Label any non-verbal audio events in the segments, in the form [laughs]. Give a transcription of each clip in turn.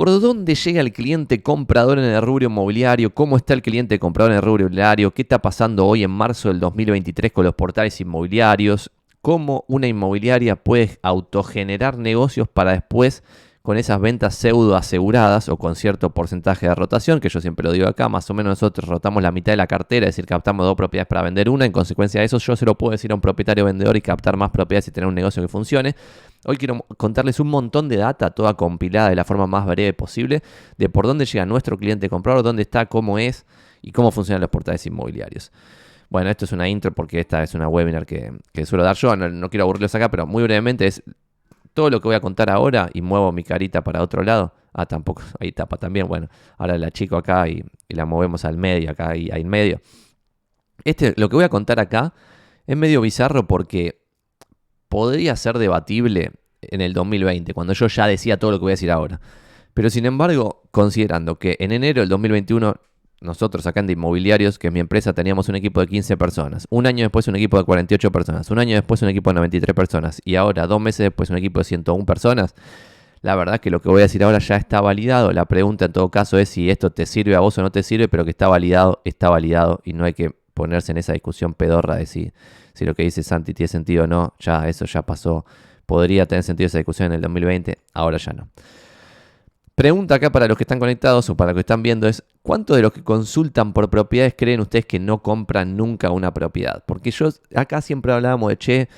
¿Por dónde llega el cliente comprador en el rubro inmobiliario? ¿Cómo está el cliente comprador en el rubro inmobiliario? ¿Qué está pasando hoy en marzo del 2023 con los portales inmobiliarios? ¿Cómo una inmobiliaria puede autogenerar negocios para después con esas ventas pseudo aseguradas o con cierto porcentaje de rotación, que yo siempre lo digo acá, más o menos nosotros rotamos la mitad de la cartera, es decir, captamos dos propiedades para vender una, en consecuencia de eso yo se lo puedo decir a un propietario vendedor y captar más propiedades y tener un negocio que funcione. Hoy quiero contarles un montón de data, toda compilada de la forma más breve posible, de por dónde llega nuestro cliente comprador, dónde está, cómo es y cómo funcionan los portales inmobiliarios. Bueno, esto es una intro porque esta es una webinar que, suelo dar yo, no, no quiero aburrirlos acá, pero muy brevemente es todo lo que voy a contar ahora y muevo mi carita para otro lado. Ah, tampoco, [laughs] ahí tapa también. Bueno, ahora la chico acá y, la movemos al medio, acá y ahí en medio. Este, lo que voy a contar acá es medio bizarro porque podría ser debatible en el 2020, cuando yo ya decía todo lo que voy a decir ahora. Pero sin embargo, considerando que en enero del 2021 nosotros acá en Inmobiliarios, que es mi empresa, teníamos un equipo de 15 personas. Un año después un equipo de 48 personas. Un año después un equipo de 93 personas. Y ahora, dos meses después, un equipo de 101 personas. La verdad es que lo que voy a decir ahora ya está validado. La pregunta en todo caso es si esto te sirve a vos o no te sirve, pero que está validado, está validado. Y no hay que ponerse en esa discusión pedorra de si, si lo que dice Santi tiene sentido o no. Ya, eso ya pasó. Podría tener sentido esa discusión en el 2020, ahora ya no. Pregunta acá para los que están conectados o para los que están viendo es, ¿cuántos de los que consultan por propiedades creen ustedes que no compran nunca una propiedad? Porque yo acá siempre hablábamos de, che,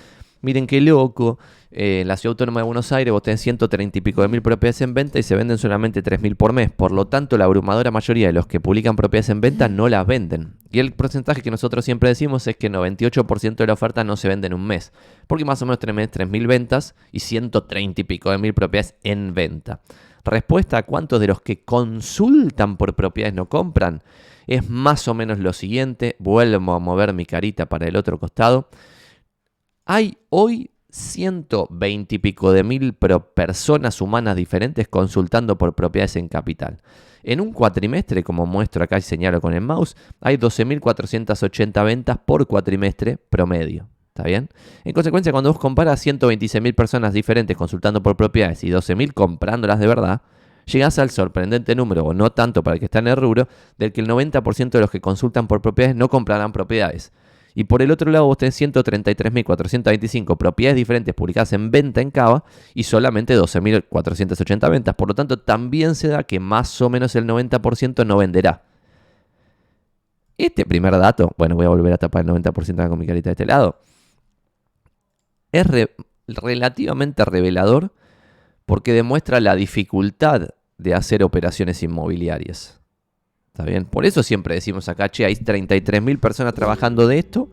miren qué loco, eh, en la Ciudad Autónoma de Buenos Aires vos tenés 130 y pico de mil propiedades en venta y se venden solamente 3.000 por mes. Por lo tanto, la abrumadora mayoría de los que publican propiedades en venta no las venden. Y el porcentaje que nosotros siempre decimos es que 98% de la oferta no se vende en un mes. Porque más o menos tenés 3.000 ventas y 130 y pico de mil propiedades en venta. Respuesta a cuántos de los que consultan por propiedades no compran es más o menos lo siguiente. Vuelvo a mover mi carita para el otro costado. Hay hoy 120 y pico de mil personas humanas diferentes consultando por propiedades en capital. En un cuatrimestre, como muestro acá y señalo con el mouse, hay 12.480 ventas por cuatrimestre promedio. ¿Está bien? En consecuencia, cuando vos comparas 126.000 personas diferentes consultando por propiedades y 12.000 comprándolas de verdad, llegás al sorprendente número, o no tanto para el que está en el rubro, del que el 90% de los que consultan por propiedades no comprarán propiedades. Y por el otro lado, vos tenés 133.425 propiedades diferentes publicadas en venta en Cava y solamente 12.480 ventas. Por lo tanto, también se da que más o menos el 90% no venderá. Este primer dato, bueno, voy a volver a tapar el 90% con mi carita de este lado es relativamente revelador porque demuestra la dificultad de hacer operaciones inmobiliarias. ¿Está bien? Por eso siempre decimos acá, che, hay 33.000 personas trabajando de esto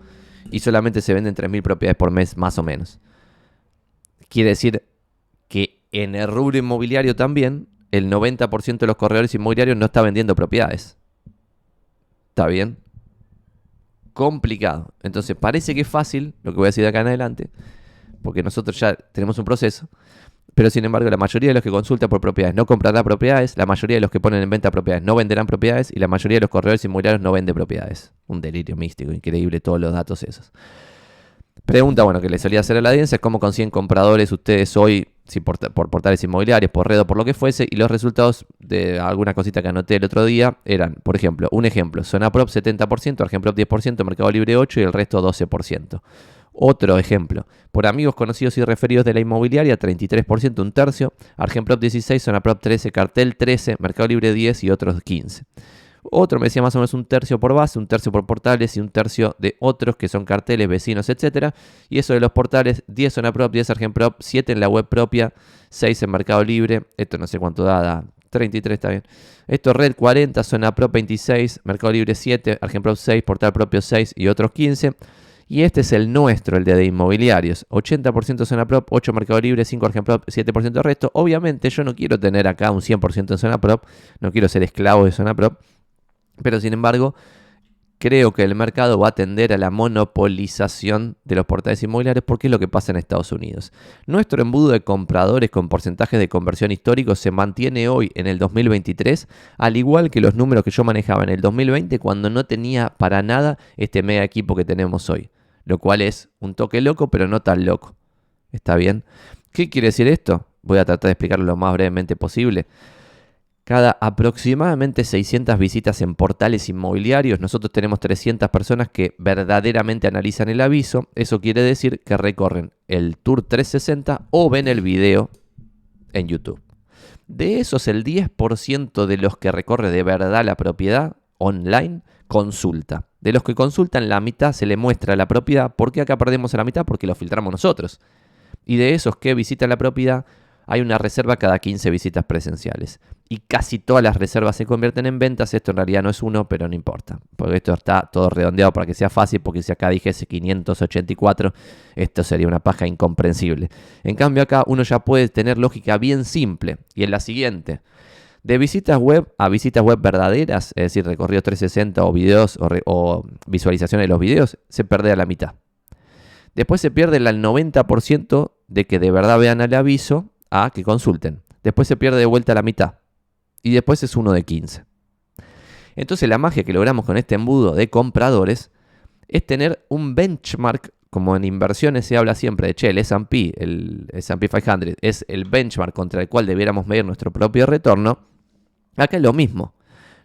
y solamente se venden 3.000 propiedades por mes, más o menos. Quiere decir que en el rubro inmobiliario también, el 90% de los corredores inmobiliarios no está vendiendo propiedades. ¿Está bien? Complicado. Entonces parece que es fácil, lo que voy a decir de acá en adelante, porque nosotros ya tenemos un proceso. Pero sin embargo, la mayoría de los que consultan por propiedades no comprarán propiedades, la mayoría de los que ponen en venta propiedades no venderán propiedades y la mayoría de los corredores inmobiliarios no venden propiedades. Un delirio místico, increíble todos los datos esos. Pregunta, bueno, que le solía hacer a la audiencia cómo consiguen compradores ustedes hoy, si por, portales inmobiliarios, por red o por lo que fuese, y los resultados de alguna cosita que anoté el otro día eran, por ejemplo, un ejemplo, Zona Prop 70%, Argenprop 10%, Mercado Libre 8% y el resto 12%. Otro ejemplo, por amigos conocidos y referidos de la inmobiliaria, 33%, un tercio, Argenprop 16, Zonaprop 13, Cartel 13, Mercado Libre 10 y otros 15. Otro me decía más o menos un tercio por base, un tercio por portales y un tercio de otros que son carteles, vecinos, etc. Y eso de los portales, 10 Zonaprop, 10 Argenprop, 7 en la web propia, 6 en Mercado Libre, esto no sé cuánto da, 33 está bien. Esto Red 40, Zona Pro 26, Mercado Libre 7, Argenprop 6, Portal Propio 6 y otros 15. Y este es el nuestro, el de, inmobiliarios. 80% zona prop, 8 mercado libre, 5 Argenprop, 7% resto. Obviamente yo no quiero tener acá un 100% en zona prop, no quiero ser esclavo de zona prop. Pero sin embargo, creo que el mercado va a tender a la monopolización de los portales inmobiliarios porque es lo que pasa en Estados Unidos. Nuestro embudo de compradores con porcentajes de conversión históricos se mantiene hoy en el 2023, al igual que los números que yo manejaba en el 2020 cuando no tenía para nada este mega equipo que tenemos hoy lo cual es un toque loco, pero no tan loco. ¿Está bien? ¿Qué quiere decir esto? Voy a tratar de explicarlo lo más brevemente posible. cada aproximadamente 600 visitas en portales inmobiliarios. Nosotros tenemos 300 personas que verdaderamente analizan el aviso. Eso quiere decir que recorren el Tour 360 o ven el video en YouTube. De esos, el 10% de los que recorre de verdad la propiedad online consulta. De los que consultan, la mitad se le muestra la propiedad. ¿Por qué acá perdemos la mitad? Porque lo filtramos nosotros. Y de esos que visitan la propiedad, hay una reserva cada 15 visitas presenciales. Y casi todas las reservas se convierten en ventas. Esto en realidad no es uno, pero no importa. Porque esto está todo redondeado para que sea fácil. Porque si acá dijese 584, esto sería una paja incomprensible. En cambio acá uno ya puede tener lógica bien simple. Y es la siguiente. De visitas web a visitas web verdaderas, es decir, recorrido 360 o videos o, o visualizaciones de los videos, se pierde a la mitad. Después se pierde el 90% de que de verdad vean el aviso a que consulten. Después se pierde de vuelta la mitad. Y después es uno de 15. Entonces la magia que logramos con este embudo de compradores es tener un benchmark, como en inversiones se habla siempre de, che, el S&P, el S&P 500, es el benchmark contra el cual debiéramos medir nuestro propio retorno. Acá es lo mismo.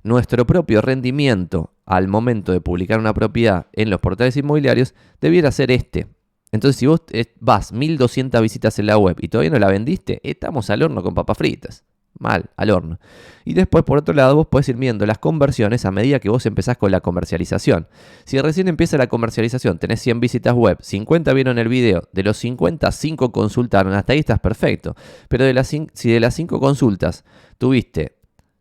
Nuestro propio rendimiento al momento de publicar una propiedad en los portales inmobiliarios debiera ser este, entonces, si vos vas 1200 visitas en la web y todavía no la vendiste, estamos al horno con papas fritas. Mal, al horno. Y después, por otro lado, vos podés ir viendo las conversiones a medida que vos empezás con la comercialización. Si recién empieza la comercialización, tenés 100 visitas web, 50 vieron el video, de los 50, 5 consultaron, hasta ahí estás perfecto. Pero de las, si de las 5 consultas tuviste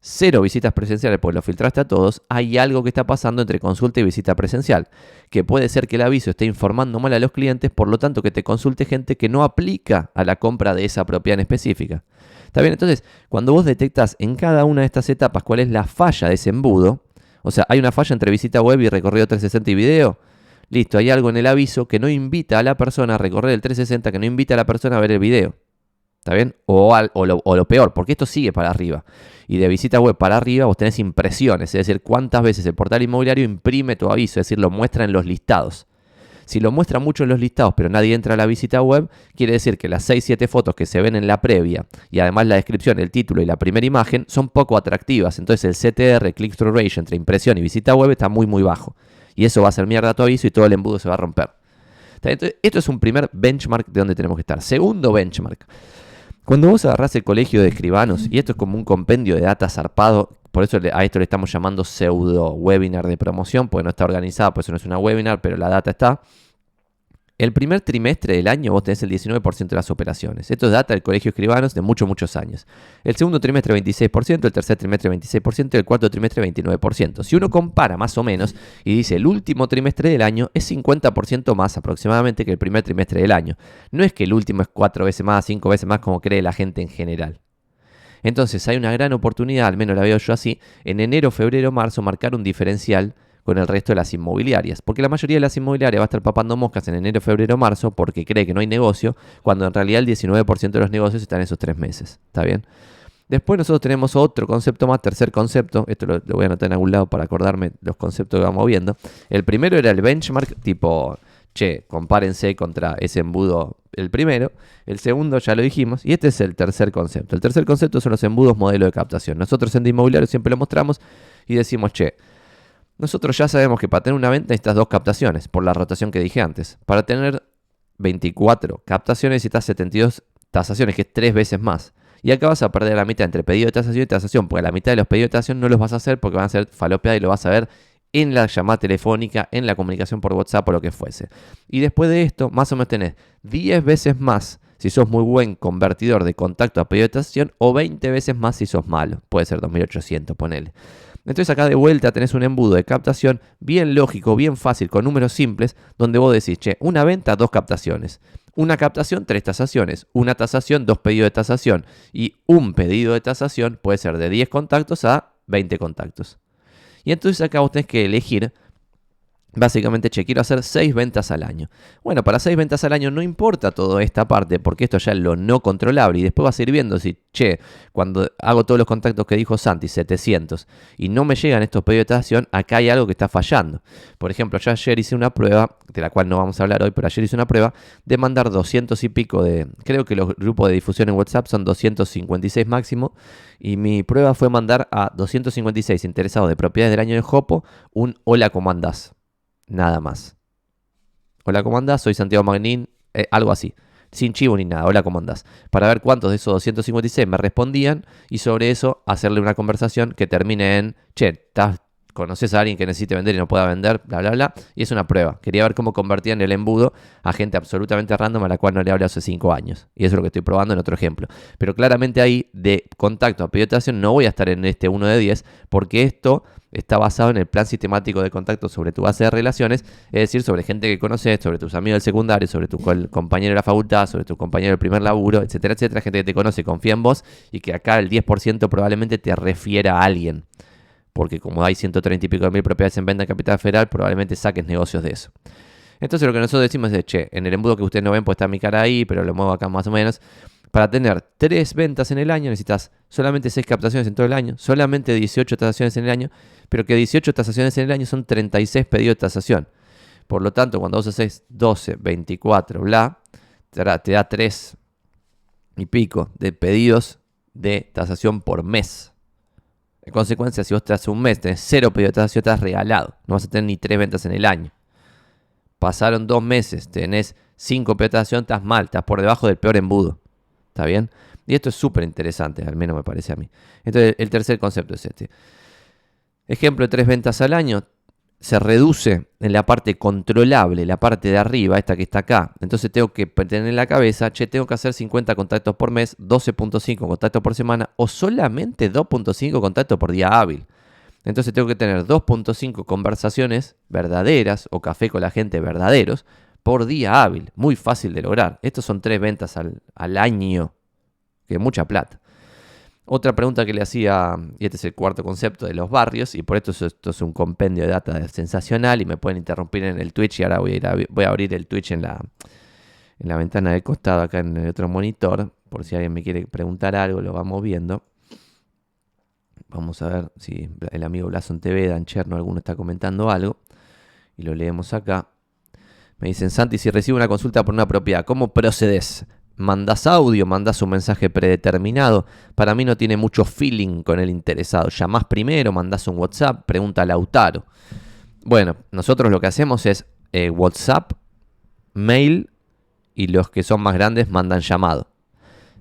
cero visitas presenciales, pues lo filtraste a todos, hay algo que está pasando entre consulta y visita presencial, que puede ser que el aviso esté informando mal a los clientes, por lo tanto que te consulte gente que no aplica a la compra de esa propiedad en específica. ¿Está bien? Entonces, cuando vos detectas en cada una de estas etapas cuál es la falla de ese embudo, o sea, hay una falla entre visita web y recorrido 360 y video, listo, hay algo en el aviso que no invita a la persona a recorrer el 360, que no invita a la persona a ver el video. ¿Está bien? O, lo, o, lo, peor, porque esto sigue para arriba. Y de visita web para arriba vos tenés impresiones, es decir, cuántas veces el portal inmobiliario imprime tu aviso, es decir, lo muestra en los listados. Si lo muestra mucho en los listados, pero nadie entra a la visita web, quiere decir que las 6-7 fotos que se ven en la previa y además la descripción, el título y la primera imagen son poco atractivas. Entonces el CTR, click-through ratio entre impresión y visita web está muy, muy bajo. Y eso va a ser mierda tu aviso y todo el embudo se va a romper. Entonces, esto es un primer benchmark de donde tenemos que estar. Segundo benchmark. Cuando vos agarrás el colegio de escribanos, y esto es como un compendio de data zarpado, por eso a esto le estamos llamando pseudo webinar de promoción, porque no está organizado, por eso no es una webinar, pero la data está. El primer trimestre del año vos tenés el 19% de las operaciones. Esto es data del Colegio Escribanos de muchos, muchos años. El segundo trimestre 26%, el tercer trimestre 26% y el cuarto trimestre 29%. Si uno compara más o menos y dice el último trimestre del año es 50% más aproximadamente que el primer trimestre del año. No es que el último es cuatro veces más, cinco veces más como cree la gente en general. Entonces hay una gran oportunidad, al menos la veo yo así, en enero, febrero, marzo marcar un diferencial con el resto de las inmobiliarias. Porque la mayoría de las inmobiliarias va a estar papando moscas en enero, febrero, marzo porque cree que no hay negocio, cuando en realidad el 19% de los negocios están en esos tres meses. ¿Está bien? Después nosotros tenemos otro concepto más, tercer concepto, esto lo, voy a anotar en algún lado para acordarme los conceptos que vamos viendo. El primero era el benchmark, tipo, che, compárense contra ese embudo el primero. El segundo ya lo dijimos. Y este es el tercer concepto. El tercer concepto son los embudos modelo de captación. Nosotros en de inmobiliario siempre lo mostramos y decimos, che, nosotros ya sabemos que para tener una venta necesitas dos captaciones, por la rotación que dije antes. Para tener 24 captaciones necesitas 72 tasaciones, que es tres veces más. Y acá vas a perder la mitad entre pedido de tasación y tasación, porque la mitad de los pedidos de tasación no los vas a hacer porque van a ser falopeados y lo vas a ver en la llamada telefónica, en la comunicación por WhatsApp o lo que fuese. Y después de esto, más o menos tenés 10 veces más si sos muy buen convertidor de contacto a pedido de tasación o 20 veces más si sos malo. Puede ser 2800, ponele. Entonces acá de vuelta tenés un embudo de captación bien lógico, bien fácil, con números simples, donde vos decís, che, una venta, dos captaciones. Una captación, tres tasaciones. Una tasación, dos pedidos de tasación. Y un pedido de tasación puede ser de 10 contactos a 20 contactos. Y entonces acá vos tenés que elegir Básicamente, che, quiero hacer 6 ventas al año. Bueno, para 6 ventas al año no importa toda esta parte, porque esto ya es lo no controlable. Y después vas a ir viendo si, che, cuando hago todos los contactos que dijo Santi, 700, y no me llegan estos pedidos de tasación, acá hay algo que está fallando. Por ejemplo, yo ayer hice una prueba, de la cual no vamos a hablar hoy, pero ayer hice una prueba de mandar 200 y pico de. Creo que los grupos de difusión en WhatsApp son 256 máximo. Y mi prueba fue mandar a 256 interesados de propiedades del año de Jopo un hola, ¿cómo andás? Nada más. Hola, ¿cómo andás? Soy Santiago Magnín, eh, algo así. Sin chivo ni nada, hola, ¿cómo andás? Para ver cuántos de esos 256 me respondían y sobre eso hacerle una conversación que termine en, che, ¿estás conoces a alguien que necesite vender y no pueda vender, bla, bla, bla. Y es una prueba. Quería ver cómo convertían el embudo a gente absolutamente random a la cual no le hablo hace 5 años. Y eso es lo que estoy probando en otro ejemplo. Pero claramente ahí de contacto a pedido no voy a estar en este 1 de 10 porque esto está basado en el plan sistemático de contacto sobre tu base de relaciones, es decir, sobre gente que conoces, sobre tus amigos del secundario, sobre tu compañero de la facultad, sobre tu compañero del primer laburo, etcétera, etcétera, gente que te conoce, confía en vos y que acá el 10% probablemente te refiera a alguien. Porque como hay 130 y pico de mil propiedades en venta en Capital Federal, probablemente saques negocios de eso. Entonces lo que nosotros decimos es, che, en el embudo que ustedes no ven, pues está mi cara ahí, pero lo muevo acá más o menos. Para tener tres ventas en el año necesitas solamente 6 captaciones en todo el año, solamente 18 tasaciones en el año, pero que 18 tasaciones en el año son 36 pedidos de tasación. Por lo tanto, cuando vos haces 12, 24, bla, te da, te da 3 y pico de pedidos de tasación por mes. En consecuencia, si vos te haces un mes, tenés cero pedidos de estás regalado. No vas a tener ni tres ventas en el año. Pasaron dos meses, tenés cinco pedidos de estás mal, estás por debajo del peor embudo. ¿Está bien? Y esto es súper interesante, al menos me parece a mí. Entonces, el tercer concepto es este. Ejemplo de tres ventas al año, se reduce en la parte controlable, la parte de arriba, esta que está acá. Entonces tengo que tener en la cabeza, che, tengo que hacer 50 contactos por mes, 12.5 contactos por semana o solamente 2.5 contactos por día hábil. Entonces tengo que tener 2.5 conversaciones verdaderas o café con la gente verdaderos por día hábil. Muy fácil de lograr. Estos son tres ventas al, al año, que es mucha plata. Otra pregunta que le hacía, y este es el cuarto concepto de los barrios, y por esto esto es un compendio de data sensacional y me pueden interrumpir en el Twitch y ahora voy a, abrir el Twitch en la, en la ventana del costado acá en el otro monitor, por si alguien me quiere preguntar algo, lo vamos viendo. Vamos a ver si el amigo Blason TV, Dan Cherno, alguno está comentando algo. Y lo leemos acá. Me dicen, Santi, si recibo una consulta por una propiedad, ¿cómo procedes? Mandas audio, mandas un mensaje predeterminado. Para mí no tiene mucho feeling con el interesado. Llamás primero, mandas un WhatsApp, pregunta a Lautaro. Bueno, nosotros lo que hacemos es eh, WhatsApp, mail y los que son más grandes mandan llamado.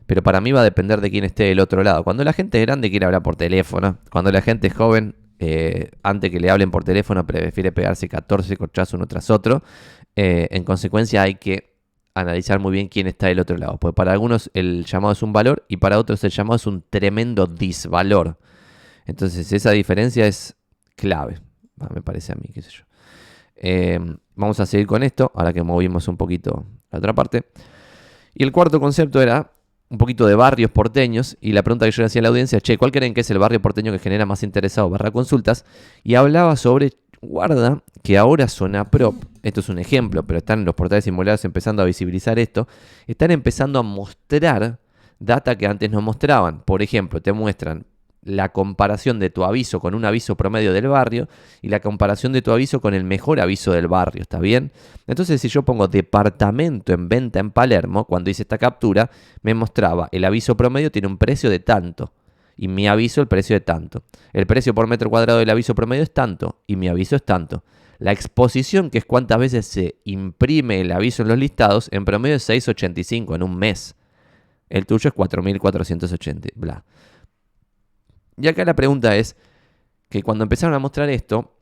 Pero para mí va a depender de quién esté del otro lado. Cuando la gente es grande quiere hablar por teléfono. Cuando la gente es joven, eh, antes que le hablen por teléfono, prefiere pegarse 14 corchazos uno tras otro. Eh, en consecuencia hay que analizar muy bien quién está del otro lado. Porque para algunos el llamado es un valor y para otros el llamado es un tremendo disvalor. Entonces esa diferencia es clave, me parece a mí, qué sé yo. Em, vamos a seguir con esto, ahora que movimos un poquito la otra parte. Y el cuarto concepto era un poquito de barrios porteños y la pregunta que yo le hacía a la audiencia, che, ¿cuál creen que es el barrio porteño que genera más interesados barra consultas? Y hablaba sobre guarda que ahora Prop, esto es un ejemplo, pero están los portales inmobiliarios empezando a visibilizar esto, están empezando a mostrar data que antes no mostraban. Por ejemplo, te muestran la comparación de tu aviso con un aviso promedio del barrio y la comparación de tu aviso con el mejor aviso del barrio, ¿está bien? Entonces, si yo pongo departamento en venta en Palermo, cuando hice esta captura, me mostraba el aviso promedio tiene un precio de tanto y mi aviso el precio de tanto. El precio por metro cuadrado del aviso promedio es tanto y mi aviso es tanto. La exposición, que es cuántas veces se imprime el aviso en los listados, en promedio es 6,85 en un mes. El tuyo es 4.480, bla. Y acá la pregunta es que cuando empezaron a mostrar esto,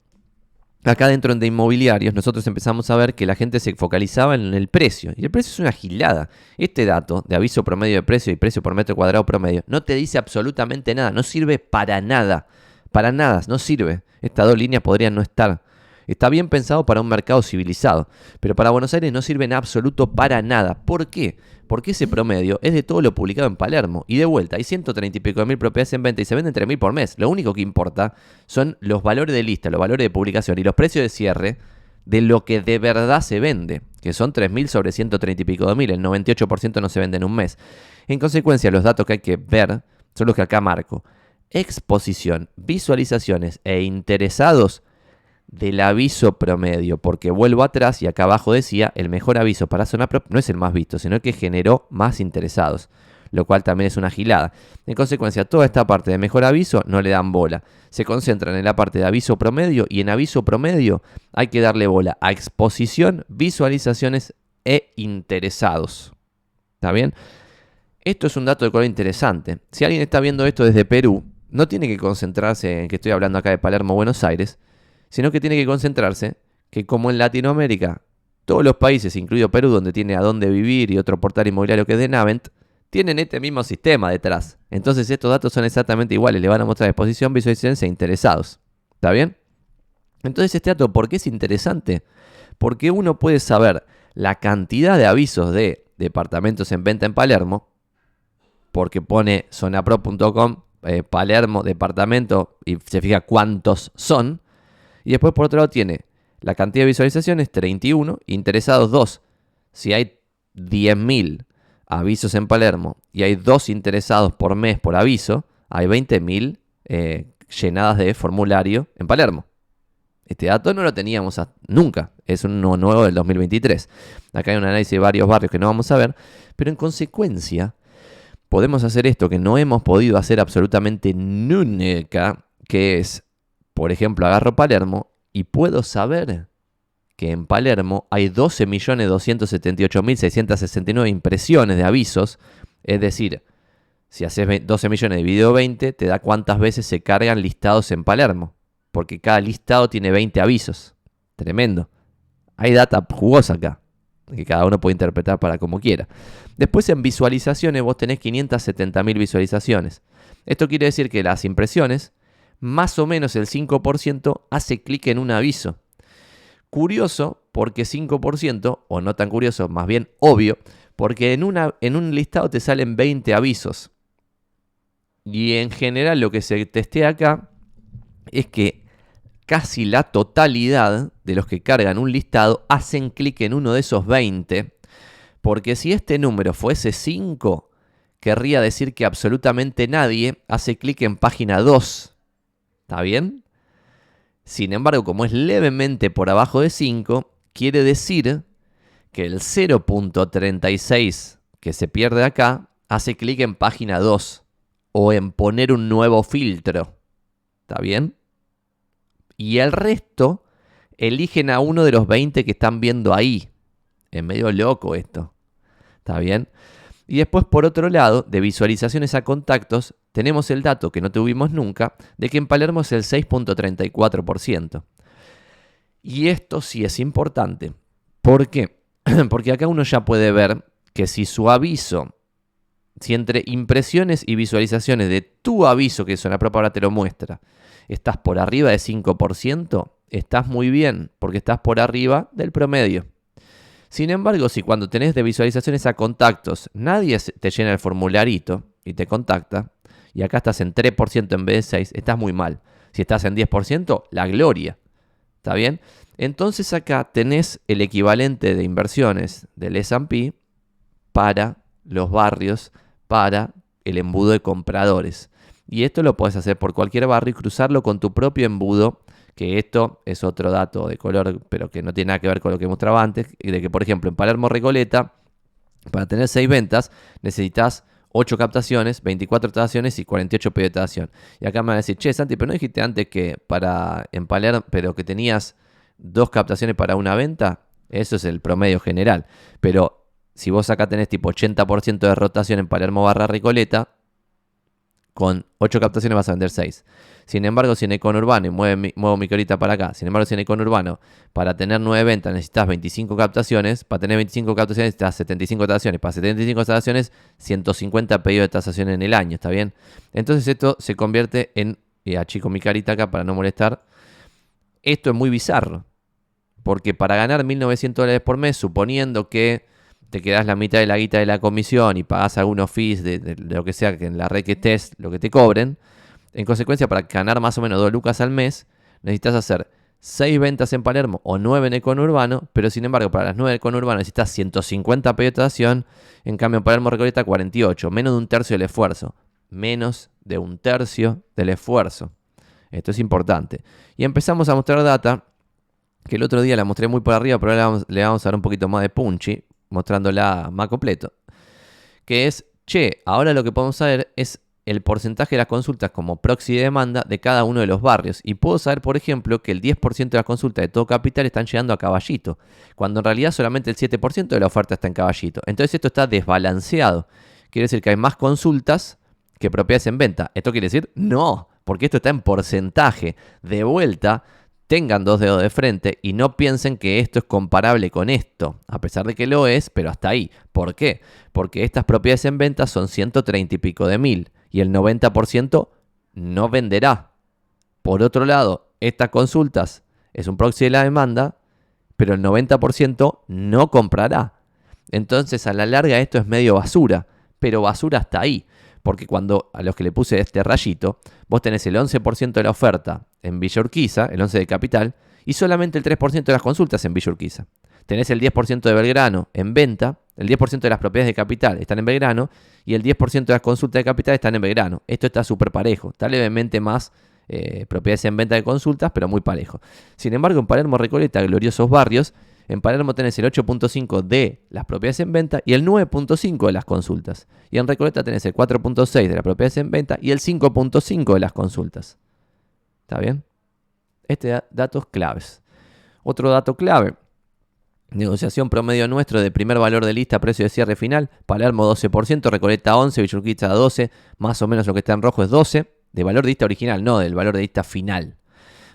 acá dentro de inmobiliarios, nosotros empezamos a ver que la gente se focalizaba en el precio. Y el precio es una gilada. Este dato de aviso promedio de precio y precio por metro cuadrado promedio no te dice absolutamente nada. No sirve para nada. Para nada, no sirve. Estas dos líneas podrían no estar. Está bien pensado para un mercado civilizado, pero para Buenos Aires no sirve en absoluto para nada. ¿Por qué? Porque ese promedio es de todo lo publicado en Palermo. Y de vuelta, hay 130 y pico de mil propiedades en venta y se venden 3 mil por mes. Lo único que importa son los valores de lista, los valores de publicación y los precios de cierre de lo que de verdad se vende, que son 3.000 sobre 130 y pico de mil, el 98% no se vende en un mes. En consecuencia, los datos que hay que ver son los que acá marco. Exposición, visualizaciones e interesados del aviso promedio, porque vuelvo atrás y acá abajo decía, el mejor aviso para Zona Prop no es el más visto, sino el que generó más interesados, lo cual también es una gilada. En consecuencia, toda esta parte de mejor aviso no le dan bola. Se concentran en la parte de aviso promedio y en aviso promedio hay que darle bola a exposición, visualizaciones e interesados. ¿Está bien? Esto es un dato de color interesante. Si alguien está viendo esto desde Perú, no tiene que concentrarse en que estoy hablando acá de Palermo, Buenos Aires, sino que tiene que concentrarse que como en Latinoamérica, todos los países, incluido Perú, donde tiene a dónde vivir y otro portal inmobiliario que es de Navent, tienen este mismo sistema detrás. Entonces estos datos son exactamente iguales, le van a mostrar exposición, visualización e interesados. ¿Está bien? Entonces este dato, ¿por qué es interesante? Porque uno puede saber la cantidad de avisos de departamentos en venta en Palermo, porque pone zonapro.com, eh, Palermo, departamento, y se fija cuántos son, y después por otro lado tiene la cantidad de visualizaciones, 31, interesados 2. Si hay 10.000 avisos en Palermo y hay 2 interesados por mes por aviso, hay 20.000 eh, llenadas de formulario en Palermo. Este dato no lo teníamos nunca, es un nuevo del 2023. Acá hay un análisis de varios barrios que no vamos a ver, pero en consecuencia podemos hacer esto que no hemos podido hacer absolutamente nunca, que es por ejemplo, agarro Palermo y puedo saber que en Palermo hay 12.278.669 impresiones de avisos. Es decir, si haces 12 millones dividido 20, te da cuántas veces se cargan listados en Palermo. Porque cada listado tiene 20 avisos. Tremendo. Hay data jugosa acá. Que cada uno puede interpretar para como quiera. Después en visualizaciones vos tenés 570.000 visualizaciones. Esto quiere decir que las impresiones más o menos el 5% hace clic en un aviso. Curioso porque 5%, o no tan curioso, más bien obvio, porque en, una, en un listado te salen 20 avisos. Y en general lo que se testea acá es que casi la totalidad de los que cargan un listado hacen clic en uno de esos 20, porque si este número fuese 5, querría decir que absolutamente nadie hace clic en página 2 ¿Está bien? Sin embargo, como es levemente por abajo de 5, quiere decir que el 0.36 que se pierde acá hace clic en página 2 o en poner un nuevo filtro. ¿Está bien? Y el resto eligen a uno de los 20 que están viendo ahí. Es medio loco esto. ¿Está bien? Y después, por otro lado, de visualizaciones a contactos, tenemos el dato que no tuvimos nunca de que en Palermo es el 6.34%. Y esto sí es importante. ¿Por qué? [clears throat] Porque acá uno ya puede ver que si su aviso, si entre impresiones y visualizaciones de tu aviso, que la ahora te lo muestra, estás por arriba de 5%, estás muy bien, porque estás por arriba del promedio. Sin embargo, si cuando tenés de visualizaciones a contactos, nadie te llena el formularito y te contacta, y acá estás en 3% en vez de 6, estás muy mal. Si estás en 10%, la gloria. ¿Está bien? Entonces acá tenés el equivalente de inversiones del S&P para los barrios, para el embudo de compradores. Y esto lo puedes hacer por cualquier barrio y cruzarlo con tu propio embudo que esto es otro dato de color, pero que no tiene nada que ver con lo que mostraba antes, de que por ejemplo en Palermo Recoleta, para tener 6 ventas, necesitas 8 captaciones, 24 captaciones y 48 pedidos de captación. Y acá me van a decir, che, Santi, pero no dijiste antes que para en Palermo, pero que tenías dos captaciones para una venta, eso es el promedio general. Pero si vos acá tenés tipo 80% de rotación en Palermo barra Recoleta, con 8 captaciones vas a vender 6. Sin embargo, si en el conurbano, y muevo mi carita para acá, sin embargo, si en el conurbano, para tener 9 ventas necesitas 25 captaciones, para tener 25 captaciones necesitas 75 tasaciones, para 75 tasaciones, 150 pedidos de tasación en el año, ¿está bien? Entonces esto se convierte en, y achico mi carita acá para no molestar, esto es muy bizarro, porque para ganar 1.900 dólares por mes, suponiendo que te quedas la mitad de la guita de la comisión y pagas algunos fees de, de, lo que sea que en la red que estés, lo que te cobren, en consecuencia, para ganar más o menos 2 lucas al mes, necesitas hacer 6 ventas en Palermo o 9 en el conurbano, pero sin embargo para las 9 del conurbano necesitas 150 pedidos de estación, en cambio en Palermo Recoleta 48, menos de un tercio del esfuerzo, menos de un tercio del esfuerzo. Esto es importante. Y empezamos a mostrar data, que el otro día la mostré muy por arriba, pero ahora le vamos, a dar un poquito más de punchy, mostrándola más completo, que es, che, ahora lo que podemos saber es el porcentaje de las consultas como proxy de demanda de cada uno de los barrios. Y puedo saber, por ejemplo, que el 10% de las consultas de todo capital están llegando a caballito, cuando en realidad solamente el 7% de la oferta está en caballito. Entonces esto está desbalanceado. Quiere decir que hay más consultas que propiedades en venta. ¿Esto quiere decir? No, porque esto está en porcentaje. De vuelta, tengan dos dedos de frente y no piensen que esto es comparable con esto, a pesar de que lo es, pero hasta ahí. ¿Por qué? Porque estas propiedades en venta son 130 y pico de mil y el 90% no venderá. Por otro lado, estas consultas es un proxy de la demanda, pero el 90% no comprará. Entonces a la larga esto es medio basura, pero basura hasta ahí. Porque cuando a los que le puse este rayito, vos tenés el 11% de la oferta en Villa Urquiza, el 11% de capital, y solamente el 3% de las consultas en Villa Urquiza. Tenés el 10% de Belgrano en venta, el 10% de las propiedades de capital están en Belgrano y el 10% de las consultas de capital están en Belgrano. Esto está súper parejo, está levemente más eh, propiedades en venta de consultas, pero muy parejo. Sin embargo, en Palermo Recoleta, gloriosos barrios, en Palermo tenés el 8.5 de las propiedades en venta y el 9.5 de las consultas. Y en Recoleta tenés el 4.6 de las propiedades en venta y el 5.5 de las consultas. ¿Está bien? Este datos claves. Otro dato clave. Negociación promedio nuestro de primer valor de lista, precio de cierre final. Palermo 12%, Recoleta 11, Villurquiza 12, más o menos lo que está en rojo es 12. De valor de lista original, no del valor de lista final.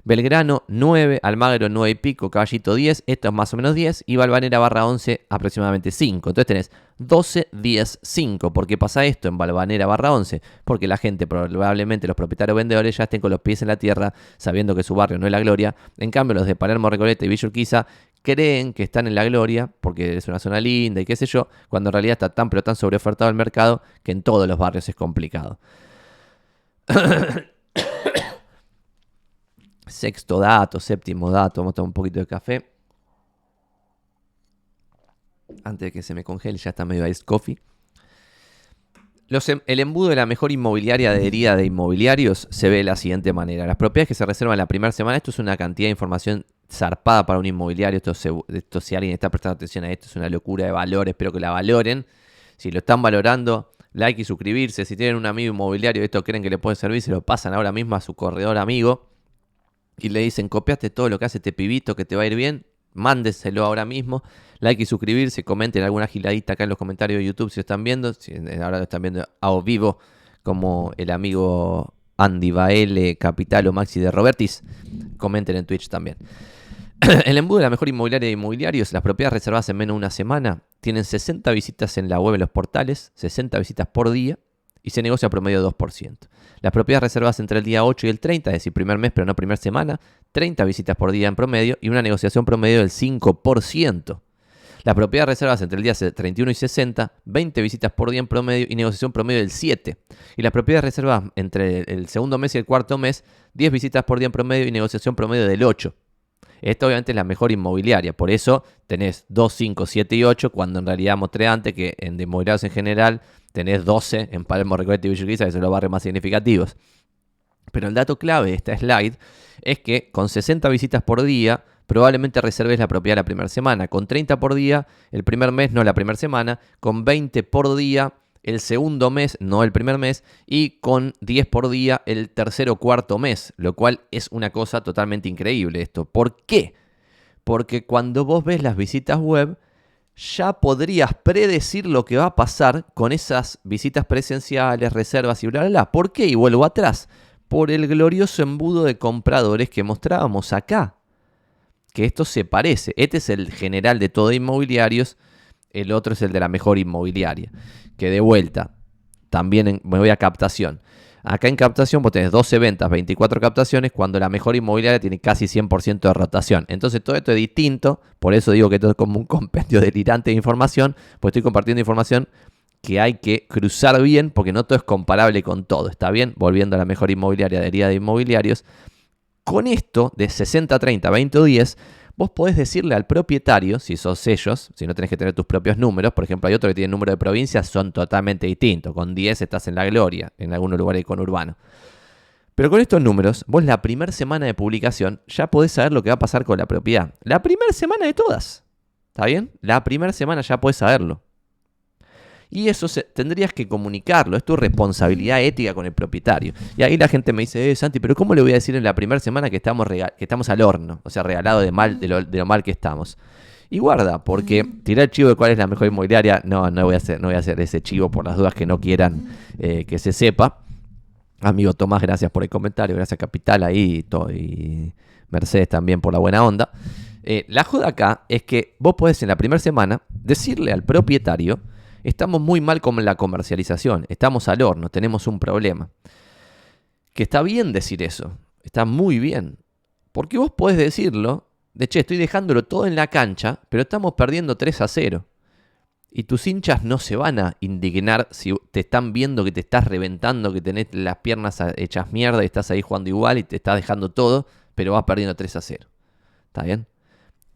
Belgrano 9, Almagro 9 y pico, Caballito 10, esto es más o menos 10, y Balvanera barra 11 aproximadamente 5. Entonces tenés 12, 10, 5. ¿Por qué pasa esto en Balvanera barra 11? Porque la gente, probablemente los propietarios vendedores, ya estén con los pies en la tierra, sabiendo que su barrio no es la gloria. En cambio, los de Palermo, Recoleta y Villurquiza creen que están en la gloria porque es una zona linda y qué sé yo, cuando en realidad está tan pero tan sobreofertado el mercado que en todos los barrios es complicado. [coughs] Sexto dato, séptimo dato, vamos a tomar un poquito de café. Antes de que se me congele, ya está medio iced coffee. Em, el embudo de la mejor inmobiliaria adherida de inmobiliarios se ve de la siguiente manera. Las propiedades que se reservan la primera semana, esto es una cantidad de información zarpada para un inmobiliario. Esto, si alguien está prestando atención a esto, es una locura de valores. Espero que la valoren. Si lo están valorando, like y suscribirse. Si tienen un amigo inmobiliario esto creen que le puede servir, se lo pasan ahora mismo a su corredor amigo y le dicen, copiaste todo lo que hace este pibito que te va a ir bien, mándeselo ahora mismo, like y suscribirse, comenten alguna giladita acá en los comentarios de YouTube si lo están viendo, si ahora lo están viendo a vivo como el amigo Andy Baele, Capital o Maxi de Robertis, comenten en Twitch también. [clears throat] el embudo de la mejor inmobiliaria de inmobiliarios, las propiedades reservadas en menos de una semana, tienen 60 visitas en la web en los portales, 60 visitas por día, y se negocia promedio de 2%. Las propiedades reservadas entre el día 8 y el 30, es decir, primer mes pero no primera semana, 30 visitas por día en promedio y una negociación promedio del 5%. Las propiedades reservadas entre el día 31 y 60, 20 visitas por día en promedio y negociación promedio del 7. Y las propiedades reservadas entre el segundo mes y el cuarto mes, 10 visitas por día en promedio y negociación promedio del 8. Esta obviamente es la mejor inmobiliaria, por eso tenés 2, 5, 7 y 8, cuando en realidad mostré antes que en inmobiliarios en general tenés 12 en Palermo, Recoleta y Villa que son los barrios más significativos. Pero el dato clave de esta slide es que con 60 visitas por día, probablemente reserves la propiedad la primera semana. Con 30 por día, el primer mes, no la primera semana. Con 20 por día, el segundo mes, no el primer mes. Y con 10 por día, el tercer o cuarto mes. Lo cual es una cosa totalmente increíble esto. ¿Por qué? Porque cuando vos ves las visitas web, ya podrías predecir lo que va a pasar con esas visitas presenciales, reservas y bla, bla, bla. ¿Por qué? Y vuelvo atrás. Por el glorioso embudo de compradores que mostrábamos acá. Que esto se parece. Este es el general de todo inmobiliarios. El otro es el de la mejor inmobiliaria. Que de vuelta, también me voy a captación. Acá en captación vos tenés 12 ventas, 24 captaciones, cuando la mejor inmobiliaria tiene casi 100% de rotación. Entonces todo esto es distinto, por eso digo que esto es como un [laughs] compendio delirante de información, pues estoy compartiendo información que hay que cruzar bien, porque no todo es comparable con todo, ¿está bien? Volviendo a la mejor inmobiliaria de herida de inmobiliarios. Con esto de 60-30, 20 o 10, vos podés decirle al propietario, si sos ellos, si no tenés que tener tus propios números, por ejemplo, hay otro que tiene número de provincias, son totalmente distintos. Con 10 estás en la gloria, en algunos lugares con urbano. Pero con estos números, vos la primera semana de publicación ya podés saber lo que va a pasar con la propiedad. La primera semana de todas. ¿Está bien? La primera semana ya podés saberlo. Y eso tendrías que comunicarlo, es tu responsabilidad ética con el propietario. Y ahí la gente me dice, eh, Santi, pero ¿cómo le voy a decir en la primera semana que estamos, que estamos al horno? O sea, regalado de, mal, de, lo, mal que estamos. Y guarda, porque tirar el chivo de cuál es la mejor inmobiliaria, no, no voy a hacer, no voy a hacer ese chivo por las dudas que no quieran eh, que se sepa. Amigo Tomás, gracias por el comentario, gracias Capital ahí y, Mercedes también por la buena onda. Eh, la joda acá es que vos podés en la primera semana decirle al propietario, Estamos muy mal con la comercialización, estamos al horno, tenemos un problema. Que está bien decir eso, está muy bien. Porque vos podés decirlo, de che, estoy dejándolo todo en la cancha, pero estamos perdiendo 3 a 0. Y tus hinchas no se van a indignar si te están viendo que te estás reventando, que tenés las piernas hechas mierda y estás ahí jugando igual y te estás dejando todo, pero vas perdiendo 3 a 0. ¿Está bien?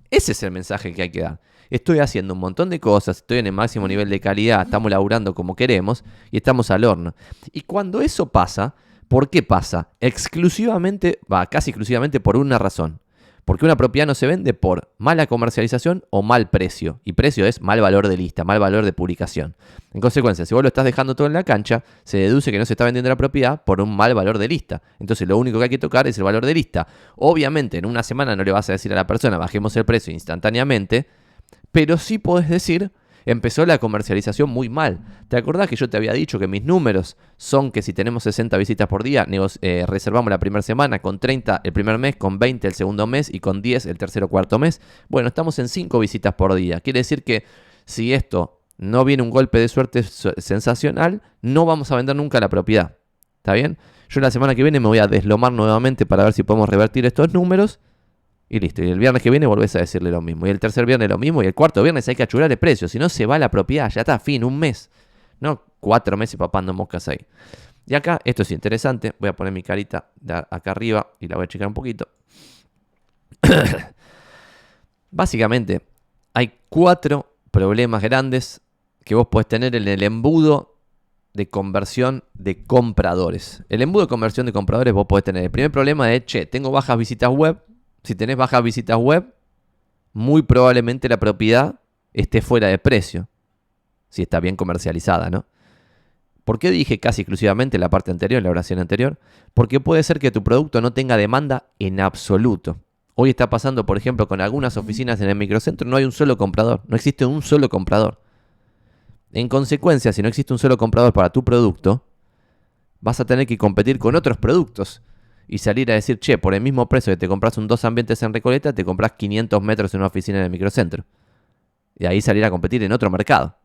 Ese es el mensaje que hay que dar estoy haciendo un montón de cosas, estoy en el máximo nivel de calidad, estamos laburando como queremos y estamos al horno. Y cuando eso pasa, ¿por qué pasa? Exclusivamente, va, casi exclusivamente por una razón. Porque una propiedad no se vende por mala comercialización o mal precio. Y precio es mal valor de lista, mal valor de publicación. En consecuencia, si vos lo estás dejando todo en la cancha, se deduce que no se está vendiendo la propiedad por un mal valor de lista. Entonces lo único que hay que tocar es el valor de lista. Obviamente en una semana no le vas a decir a la persona bajemos el precio instantáneamente, pero sí podés decir, empezó la comercialización muy mal. ¿Te acordás que yo te había dicho que mis números son que si tenemos 60 visitas por día, eh, reservamos la primera semana, con 30 el primer mes, con 20 el segundo mes y con 10 el tercer o cuarto mes? Bueno, estamos en 5 visitas por día. Quiere decir que si esto no viene un golpe de suerte sensacional, no vamos a vender nunca la propiedad. ¿Está bien? Yo la semana que viene me voy a deslomar nuevamente para ver si podemos revertir estos números y listo. Y el viernes que viene volvés a decirle lo mismo. Y el tercer viernes lo mismo. Y el cuarto viernes hay que achurar el precio. Si no, se va la propiedad. Ya está, fin, un mes. No cuatro meses papando moscas ahí. Y acá, esto es interesante. Voy a poner mi carita de acá arriba y la voy a checar un poquito. [coughs] Básicamente, hay cuatro problemas grandes que vos podés tener en el embudo de conversión de compradores. El embudo de conversión de compradores vos podés tener. El primer problema es, che, tengo bajas visitas web si tenés bajas visitas web, muy probablemente la propiedad esté fuera de precio. Si está bien comercializada, ¿no? ¿Por qué dije casi exclusivamente la parte anterior, la oración anterior? Porque puede ser que tu producto no tenga demanda en absoluto. Hoy está pasando, por ejemplo, con algunas oficinas en el microcentro, no hay un solo comprador, no existe un solo comprador. En consecuencia, si no existe un solo comprador para tu producto, vas a tener que competir con otros productos y salir a decir, che, por el mismo precio que te compras un dos ambientes en Recoleta, te compras 500 metros en una oficina en el microcentro. Y ahí salir a competir en otro mercado.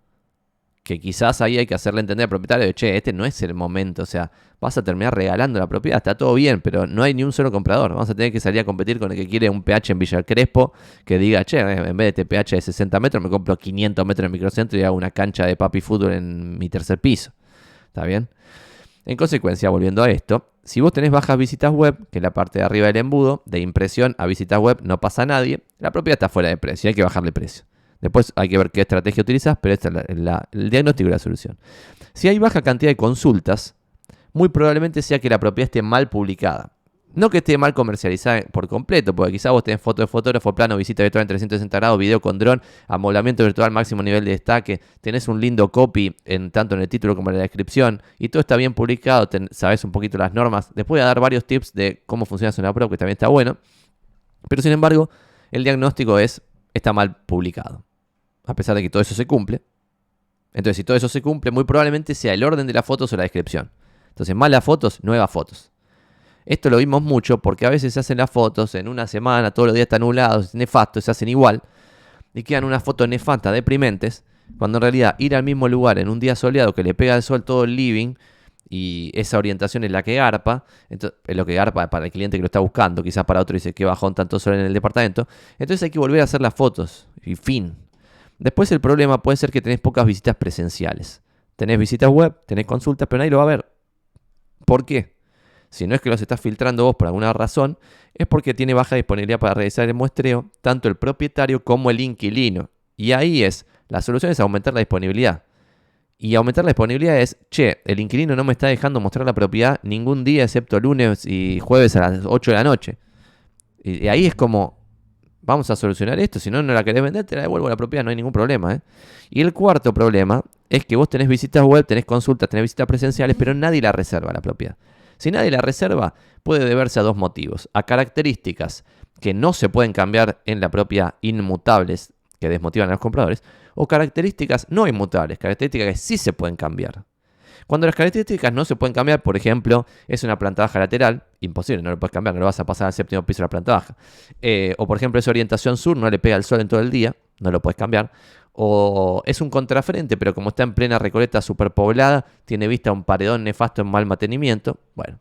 Que quizás ahí hay que hacerle entender al propietario de, che, este no es el momento, o sea, vas a terminar regalando la propiedad, está todo bien, pero no hay ni un solo comprador. Vamos a tener que salir a competir con el que quiere un pH en Villa Crespo, que diga, che, en vez de este pH de 60 metros, me compro 500 metros en el microcentro y hago una cancha de papi fútbol en mi tercer piso. ¿Está bien? En consecuencia, volviendo a esto, si vos tenés bajas visitas web, que es la parte de arriba del embudo, de impresión a visitas web no pasa nadie, la propiedad está fuera de precio, hay que bajarle precio. Después hay que ver qué estrategia utilizas, pero este es el diagnóstico y la solución. Si hay baja cantidad de consultas, muy probablemente sea que la propiedad esté mal publicada. No que esté mal comercializada por completo, porque quizás vos tenés foto de fotógrafo, plano, visita virtual en 360 grados, video con dron, amoblamiento virtual, máximo nivel de destaque, tenés un lindo copy en, tanto en el título como en la descripción, y todo está bien publicado, sabes un poquito las normas. Después voy a dar varios tips de cómo funciona una Pro, que también está bueno. Pero sin embargo, el diagnóstico es, está mal publicado. A pesar de que todo eso se cumple. Entonces, si todo eso se cumple, muy probablemente sea el orden de las fotos o la descripción. Entonces, malas fotos, nuevas fotos. Esto lo vimos mucho porque a veces se hacen las fotos en una semana, todos los días están nublados, nefastos, se hacen igual y quedan unas fotos nefastas, deprimentes, cuando en realidad ir al mismo lugar en un día soleado que le pega el sol todo el living y esa orientación es la que garpa, es lo que garpa para el cliente que lo está buscando, quizás para otro dice que bajón tanto sol en el departamento, entonces hay que volver a hacer las fotos y fin. Después el problema puede ser que tenés pocas visitas presenciales. Tenés visitas web, tenés consultas, pero nadie lo va a ver. ¿Por qué? Si no es que los estás filtrando vos por alguna razón, es porque tiene baja disponibilidad para realizar el muestreo tanto el propietario como el inquilino. Y ahí es, la solución es aumentar la disponibilidad. Y aumentar la disponibilidad es, che, el inquilino no me está dejando mostrar la propiedad ningún día excepto lunes y jueves a las 8 de la noche. Y, ahí es como, vamos a solucionar esto, si no, no la querés vender, te la devuelvo la propiedad, no hay ningún problema. ¿eh? Y el cuarto problema es que vos tenés visitas web, tenés consultas, tenés visitas presenciales, pero nadie la reserva la propiedad. Si nadie la reserva, puede deberse a dos motivos. A características que no se pueden cambiar en la propia inmutables, que desmotivan a los compradores, o características no inmutables, características que sí se pueden cambiar. Cuando las características no se pueden cambiar, por ejemplo, es una planta baja lateral, imposible, no lo puedes cambiar, no lo vas a pasar al séptimo piso de la planta baja. Eh, o por ejemplo, es orientación sur, no le pega el sol en todo el día, no lo puedes cambiar. O es un contrafrente, pero como está en plena recoleta superpoblada, tiene vista a un paredón nefasto en mal mantenimiento. Bueno,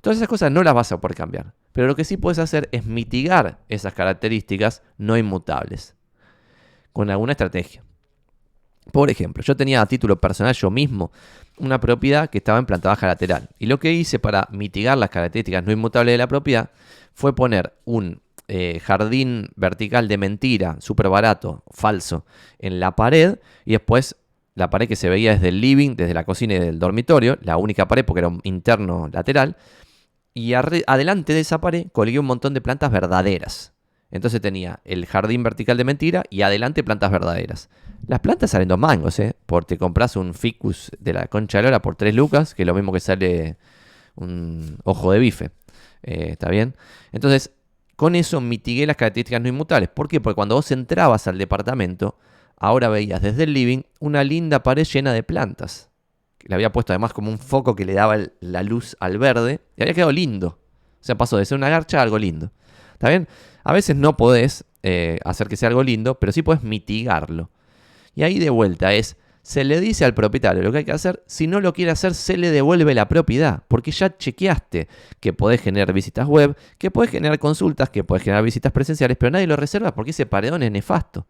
todas esas cosas no las vas a poder cambiar. Pero lo que sí puedes hacer es mitigar esas características no inmutables con alguna estrategia. Por ejemplo, yo tenía a título personal yo mismo una propiedad que estaba en planta baja lateral. Y lo que hice para mitigar las características no inmutables de la propiedad fue poner un eh, jardín vertical de mentira, súper barato, falso, en la pared y después la pared que se veía desde el living, desde la cocina y del dormitorio, la única pared porque era un interno lateral. Y adelante de esa pared colgué un montón de plantas verdaderas. Entonces tenía el jardín vertical de mentira y adelante plantas verdaderas. Las plantas salen dos mangos, ¿eh? Porque te compras un ficus de la concha de lora por tres lucas, que es lo mismo que sale un ojo de bife. Eh, ¿Está bien? Entonces, con eso mitigué las características no inmutables. ¿Por qué? Porque cuando vos entrabas al departamento, ahora veías desde el living una linda pared llena de plantas. Le había puesto además como un foco que le daba la luz al verde y había quedado lindo. O sea, pasó de ser una garcha a algo lindo. ¿Está bien? A veces no podés eh, hacer que sea algo lindo, pero sí podés mitigarlo. Y ahí de vuelta es, se le dice al propietario lo que hay que hacer, si no lo quiere hacer, se le devuelve la propiedad, porque ya chequeaste que podés generar visitas web, que podés generar consultas, que podés generar visitas presenciales, pero nadie lo reserva porque ese paredón es nefasto.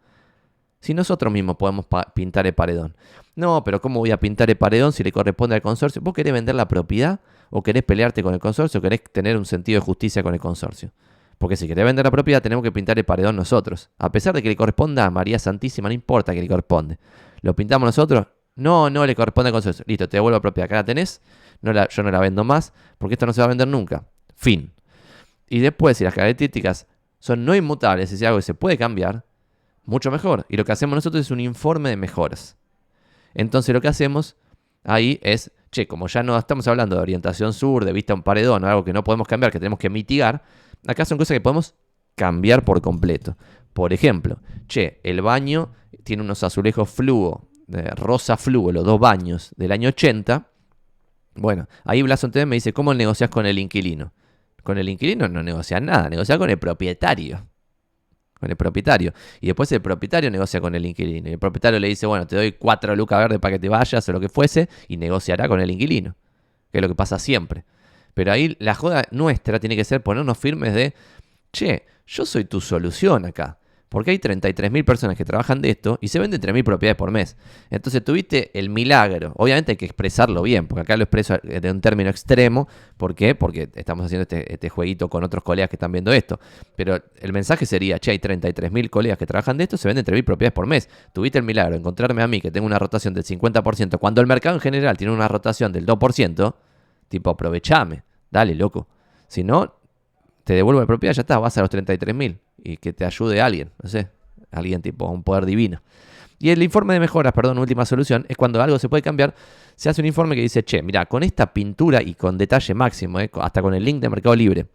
Si nosotros mismos podemos pintar el paredón. No, pero ¿cómo voy a pintar el paredón si le corresponde al consorcio? ¿Vos querés vender la propiedad o querés pelearte con el consorcio o querés tener un sentido de justicia con el consorcio? Porque si querés vender la propiedad, tenemos que pintar el paredón nosotros. A pesar de que le corresponda a María Santísima, no importa que le corresponde. ¿Lo pintamos nosotros? No, no le corresponde al consorcio. Listo, te devuelvo la propiedad. Acá la tenés. No la, yo no la vendo más porque esto no se va a vender nunca. Fin. Y después, si las características son no inmutables, si es algo que se puede cambiar, mucho mejor. Y lo que hacemos nosotros es un informe de mejoras. Entonces lo que hacemos ahí es, che, como ya no estamos hablando de orientación sur, de vista a un paredón algo que no podemos cambiar, que tenemos que mitigar, Acá son cosas que podemos cambiar por completo. Por ejemplo, che, el baño tiene unos azulejos fluo, de rosa fluo, los dos baños del año 80. Bueno, ahí Blas TV me dice, ¿cómo negocias con el inquilino? Con el inquilino no negocias nada, negocias con el propietario. Con el propietario. Y después el propietario negocia con el inquilino. Y el propietario le dice, bueno, te doy cuatro lucas verdes para que te vayas o lo que fuese, y negociará con el inquilino. Que es lo que pasa siempre. Pero ahí la joda nuestra tiene que ser ponernos firmes de, che, yo soy tu solución acá. Porque hay 33.000 personas que trabajan de esto y se venden 3.000 propiedades por mes. Entonces tuviste el milagro. Obviamente hay que expresarlo bien, porque acá lo expreso de un término extremo. ¿Por qué? Porque estamos haciendo este, este jueguito con otros colegas que están viendo esto. Pero el mensaje sería, che, hay 33.000 colegas que trabajan de esto, se venden 3.000 propiedades por mes. Tuviste el milagro encontrarme a mí que tengo una rotación del 50%, cuando el mercado en general tiene una rotación del 2%. Tipo, aprovechame. Dale, loco. Si no, te devuelvo la propiedad, ya está, vas a los 33 mil. Y que te ayude alguien, no sé, alguien tipo, un poder divino. Y el informe de mejoras, perdón, última solución, es cuando algo se puede cambiar, se hace un informe que dice, che, mira, con esta pintura y con detalle máximo, eh, hasta con el link de Mercado Libre,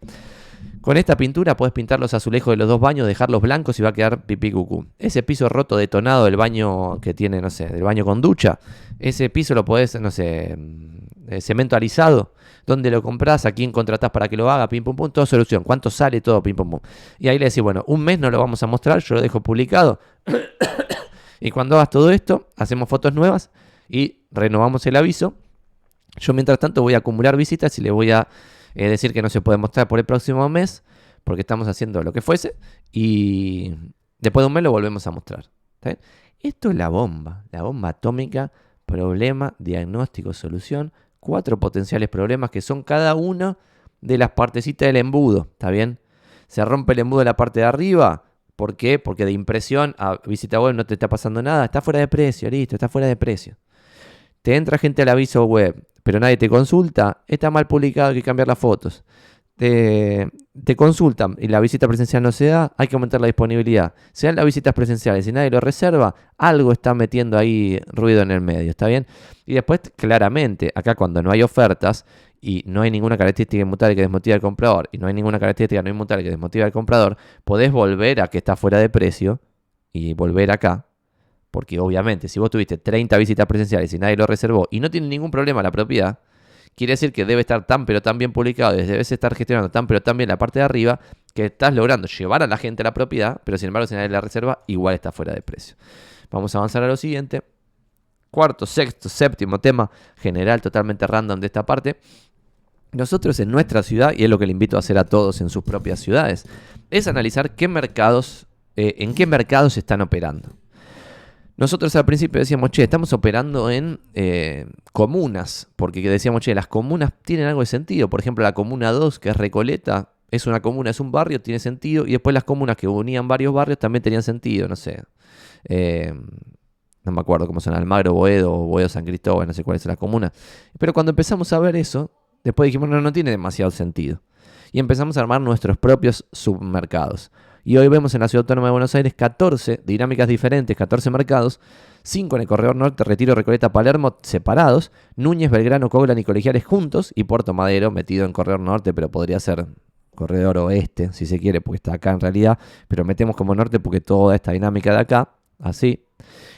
con esta pintura puedes pintar los azulejos de los dos baños, dejarlos blancos y va a quedar pipí cucú. Ese piso roto detonado del baño que tiene, no sé, del baño con ducha, ese piso lo podés, no sé, mm, cemento alisado, dónde lo compras, a quién contratás para que lo haga, pim pum pum, toda solución, cuánto sale todo, pim pum pum. Y ahí le decís, bueno, un mes no lo vamos a mostrar, yo lo dejo publicado. [coughs] y cuando hagas todo esto, hacemos fotos nuevas y renovamos el aviso. Yo mientras tanto voy a acumular visitas y le voy a eh, decir que no se puede mostrar por el próximo mes, porque estamos haciendo lo que fuese, y después de un mes lo volvemos a mostrar. Esto es la bomba, la bomba atómica, problema, diagnóstico, solución, cuatro potenciales problemas que son cada uno de las partecitas del embudo, ¿está bien? Se rompe el embudo de la parte de arriba, ¿por qué? Porque de impresión a visita web no te está pasando nada, está fuera de precio, listo, está fuera de precio. Te entra gente al aviso web, pero nadie te consulta, está mal publicado, hay que cambiar las fotos te, consultan y la visita presencial no se da, hay que aumentar la disponibilidad. Se dan las visitas presenciales y nadie lo reserva, algo está metiendo ahí ruido en el medio, ¿está bien? Y después, claramente, acá cuando no hay ofertas y no hay ninguna característica inmutable que desmotive al comprador y no hay ninguna característica no inmutable que desmotive al comprador, podés volver a que está fuera de precio y volver acá. Porque obviamente, si vos tuviste 30 visitas presenciales y nadie lo reservó y no tiene ningún problema la propiedad, quiere decir que debe estar tan pero tan bien publicado, debes estar gestionando tan pero tan bien la parte de arriba, que estás logrando llevar a la gente a la propiedad, pero sin embargo si nadie la reserva, igual está fuera de precio. Vamos a avanzar a lo siguiente. Cuarto, sexto, séptimo tema general totalmente random de esta parte. Nosotros en nuestra ciudad, y es lo que le invito a hacer a todos en sus propias ciudades, es analizar qué mercados, eh, en qué mercados están operando. Nosotros al principio decíamos, che, estamos operando en eh, comunas, porque decíamos, che, las comunas tienen algo de sentido. Por ejemplo, la comuna 2, que es Recoleta, es una comuna, es un barrio, tiene sentido. Y después las comunas que unían varios barrios también tenían sentido, no sé. Eh, no me acuerdo cómo son, Almagro, Boedo, Boedo, San Cristóbal, no sé cuál es la comuna. Pero cuando empezamos a ver eso, después dijimos, no, no tiene demasiado sentido. Y empezamos a armar nuestros propios submercados. Y hoy vemos en la Ciudad Autónoma de Buenos Aires 14 dinámicas diferentes, 14 mercados, 5 en el Corredor Norte, Retiro, Recoleta, Palermo separados, Núñez, Belgrano, Coglan y Colegiales juntos y Puerto Madero metido en Corredor Norte, pero podría ser Corredor Oeste, si se quiere, porque está acá en realidad, pero metemos como norte porque toda esta dinámica de acá, así,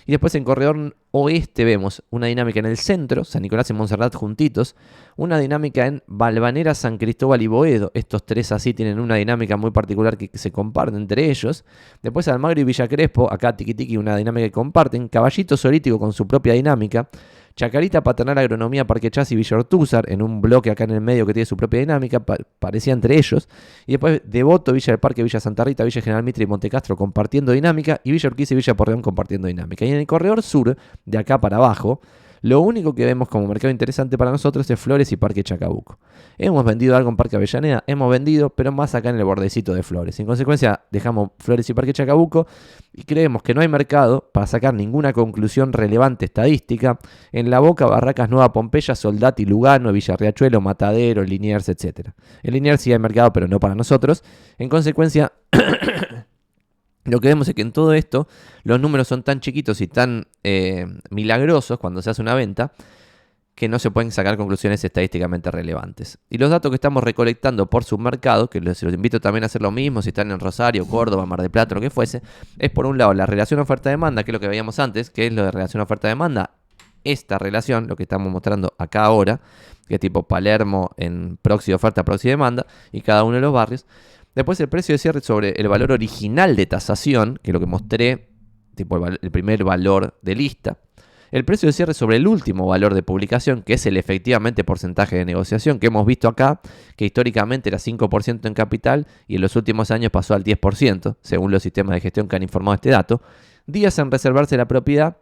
y después en corredor oeste vemos una dinámica en el centro, San Nicolás y Montserrat juntitos, una dinámica en Valvanera, San Cristóbal y Boedo. Estos tres así tienen una dinámica muy particular que se comparten entre ellos. Después Almagro y Villa Crespo, acá Tiki, una dinámica que comparten. Caballito Solítico con su propia dinámica. Chacarita, Paternal, Agronomía, Parque Chas y Villa Ortúzar, en un bloque acá en el medio que tiene su propia dinámica, parecía entre ellos. Y después Devoto, Villa del Parque, Villa Santa Rita, Villa General Mitre y Montecastro compartiendo dinámica, y Villa Urquiza y Villa Porreón compartiendo dinámica. Y en el corredor sur, de acá para abajo, lo único que vemos como mercado interesante para nosotros es Flores y Parque Chacabuco. Hemos vendido algo en Parque Avellaneda, hemos vendido, pero más acá en el bordecito de Flores. En consecuencia, dejamos Flores y Parque Chacabuco y creemos que no hay mercado para sacar ninguna conclusión relevante estadística en La Boca, Barracas, Nueva Pompeya, Soldati, Lugano, Villarriachuelo, Matadero, Liniers, etc. En Liniers sí hay mercado, pero no para nosotros. En consecuencia... [coughs] [coughs] Lo que vemos es que en todo esto los números son tan chiquitos y tan eh, milagrosos cuando se hace una venta que no se pueden sacar conclusiones estadísticamente relevantes. Y los datos que estamos recolectando por submercado, que les, los invito también a hacer lo mismo si están en Rosario, Córdoba, Mar del Plata, lo que fuese, es por un lado la relación oferta-demanda, que es lo que veíamos antes, que es lo de relación oferta-demanda. Esta relación, lo que estamos mostrando acá ahora, que es tipo Palermo en proxy oferta, proxy demanda, y cada uno de los barrios. Después el precio de cierre sobre el valor original de tasación, que es lo que mostré, tipo el, primer valor de lista. El precio de cierre sobre el último valor de publicación, que es el efectivamente porcentaje de negociación que hemos visto acá, que históricamente era 5% en capital y en los últimos años pasó al 10%, según los sistemas de gestión que han informado este dato. Días en reservarse la propiedad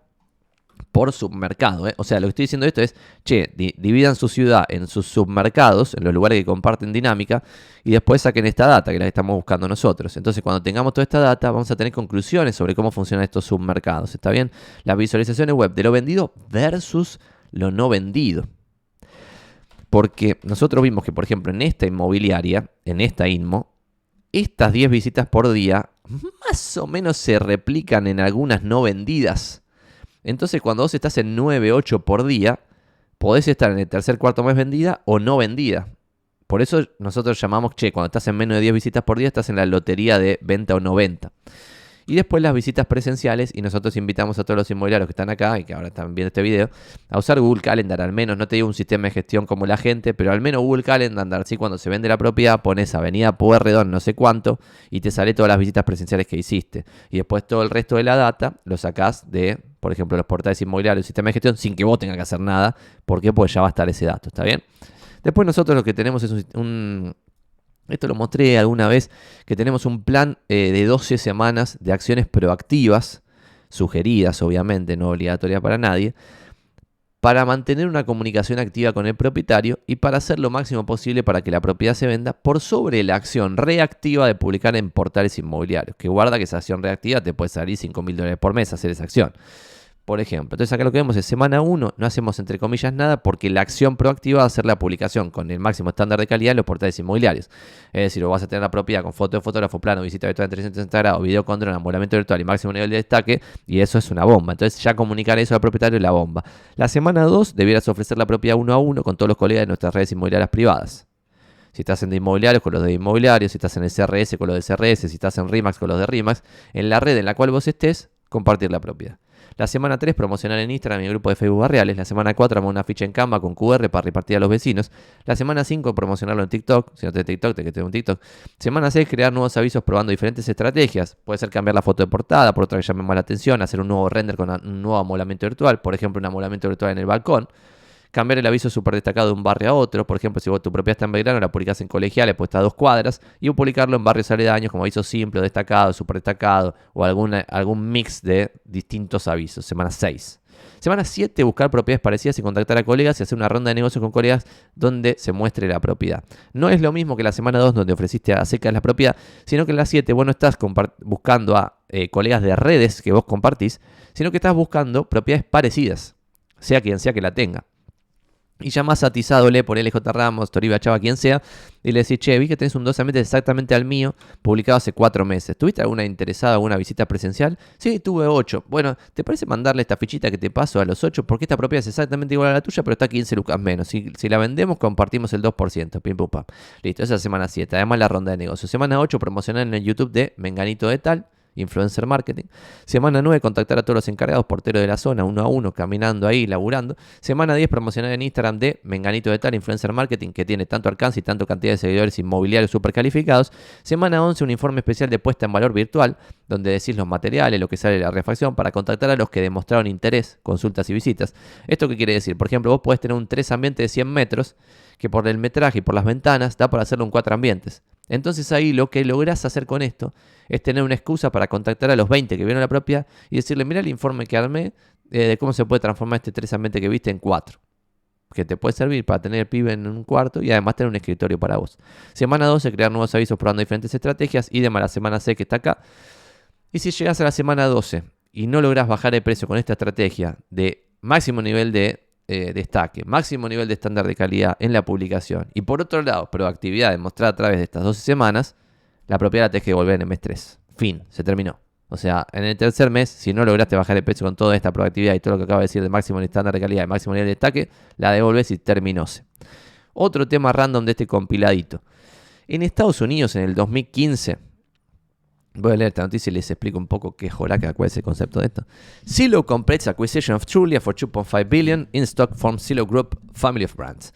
por submercado. ¿eh? O sea, lo que estoy diciendo esto es, che, dividan su ciudad en sus submercados, en los lugares que comparten dinámica, y después saquen esta data, que la estamos buscando nosotros. Entonces, cuando tengamos toda esta data, vamos a tener conclusiones sobre cómo funcionan estos submercados. ¿Está bien? Las visualizaciones web de lo vendido versus lo no vendido. Porque nosotros vimos que, por ejemplo, en esta inmobiliaria, en esta INMO, estas 10 visitas por día más o menos se replican en algunas no vendidas entonces, cuando vos estás en 9, 8 por día, podés estar en el tercer, cuarto mes vendida o no vendida. Por eso nosotros llamamos, che, cuando estás en menos de 10 visitas por día, estás en la lotería de venta o no venta. Y después las visitas presenciales, y nosotros invitamos a todos los inmobiliarios que están acá y que ahora están viendo este video, a usar Google Calendar, al menos, no te digo un sistema de gestión como la gente, pero al menos Google Calendar, así cuando se vende la propiedad, pones Avenida Puerredón, no sé cuánto, y te sale todas las visitas presenciales que hiciste. Y después todo el resto de la data lo sacás de, por ejemplo, los portales inmobiliarios, sistema de gestión, sin que vos tengas que hacer nada. ¿Por qué? Pues ya va a estar ese dato, ¿está bien? Después nosotros lo que tenemos es un, esto lo mostré alguna vez, que tenemos un plan eh, de 12 semanas de acciones proactivas, sugeridas obviamente, no obligatorias para nadie, para mantener una comunicación activa con el propietario y para hacer lo máximo posible para que la propiedad se venda por sobre la acción reactiva de publicar en portales inmobiliarios. Que guarda que esa acción reactiva te puede salir 5 mil dólares por mes hacer esa acción por ejemplo. Entonces acá lo que vemos es semana 1, no hacemos entre comillas nada porque la acción proactiva va a ser la publicación con el máximo estándar de calidad en los portales inmobiliarios. Es decir, vas a tener la propiedad con foto de fotógrafo, plano, visita virtual en 360 grados, video con drone, amolamiento virtual y máximo nivel de destaque, y eso es una bomba. Entonces ya comunicar eso al propietario es la bomba. La semana 2 debieras ofrecer la propiedad uno a uno con todos los colegas de nuestras redes inmobiliarias privadas. Si estás en de inmobiliarios, con los de inmobiliarios, si estás en el CRS, con los de CRS, si estás en RIMAX, con los de RIMAX, en la red en la cual vos estés, compartir la propiedad. La semana 3, promocionar en Instagram y el grupo de Facebook Barriales. La semana 4, armar una ficha en Canva con QR para repartir a los vecinos. La semana 5, promocionarlo en TikTok. Si no tenés TikTok, te que un TikTok. Semana 6, crear nuevos avisos probando diferentes estrategias. Puede ser cambiar la foto de portada por otra que llame más la atención, hacer un nuevo render con un nuevo amolamiento virtual. Por ejemplo, un amolamiento virtual en el balcón cambiar el aviso súper destacado de un barrio a otro. Por ejemplo, si vos tu propiedad está en Belgrano, la publicás en colegiales, pues está a dos cuadras, y publicarlo en barrios aledaños como aviso simple, destacado, súper destacado, o algún mix de distintos avisos. Semana 6. Semana 7, buscar propiedades parecidas y contactar a colegas y hacer una ronda de negocios con colegas donde se muestre la propiedad. No es lo mismo que la semana 2 donde ofreciste a secas la propiedad, sino que en la 7 vos no estás buscando a eh, colegas de redes que vos compartís, sino que estás buscando propiedades parecidas, sea quien sea que la tenga. Y más atizado le por LJ Ramos, Toriba Chava, quien sea, y le decís, che, vi que tenés un 12 exactamente al mío, publicado hace cuatro meses. ¿Tuviste alguna interesada, alguna visita presencial? Sí, tuve ocho. Bueno, ¿te parece mandarle esta fichita que te paso a los ocho? Porque esta propiedad es exactamente igual a la tuya, pero está 15 lucas menos. Si, si la vendemos, compartimos el 2%. Pim, pum, pam. Listo, esa es semana 7. Además, la ronda de negocios. Semana 8, promocionar en el YouTube de Menganito de Tal influencer marketing. Semana 9, contactar a todos los encargados porteros de la zona, uno a uno, caminando ahí, laburando. Semana 10, promocionar en Instagram de Menganito de Tal, influencer marketing, que tiene tanto alcance y tanto cantidad de seguidores inmobiliarios super calificados. Semana 11, un informe especial de puesta en valor virtual, donde decís los materiales, lo que sale de la refacción, para contactar a los que demostraron interés, consultas y visitas. ¿Esto qué quiere decir? Por ejemplo, vos podés tener un 3 ambiente de 100 metros, que por el metraje y por las ventanas da para hacerlo en 4 ambientes. Entonces ahí lo que lográs hacer con esto es tener una excusa para contactar a los 20 que vieron la propia y decirle, mira el informe que armé eh, de cómo se puede transformar este 3 ambiente que viste en 4. Que te puede servir para tener el pibe en un cuarto y además tener un escritorio para vos. Semana 12, crear nuevos avisos probando diferentes estrategias y demás la semana C que está acá. Y si llegas a la semana 12 y no logras bajar el precio con esta estrategia de máximo nivel de eh, destaque, máximo nivel de estándar de calidad en la publicación y por otro lado, proactividad demostrada a través de estas 12 semanas, la propiedad la tenés que devolver en el mes 3. Fin, se terminó. O sea, en el tercer mes, si no lograste bajar el precio con toda esta proactividad y todo lo que acaba de decir de máximo estándar de calidad y máximo nivel de destaque, la devolves y terminóse. Otro tema random de este compiladito. En Estados Unidos, en el 2015, Voy a leer esta noticia y les explico un poco qué joraca, cuál es el concepto de esto. Silo completes acquisition of Trulia for 2.5 billion in stock from Silo Group Family of Brands.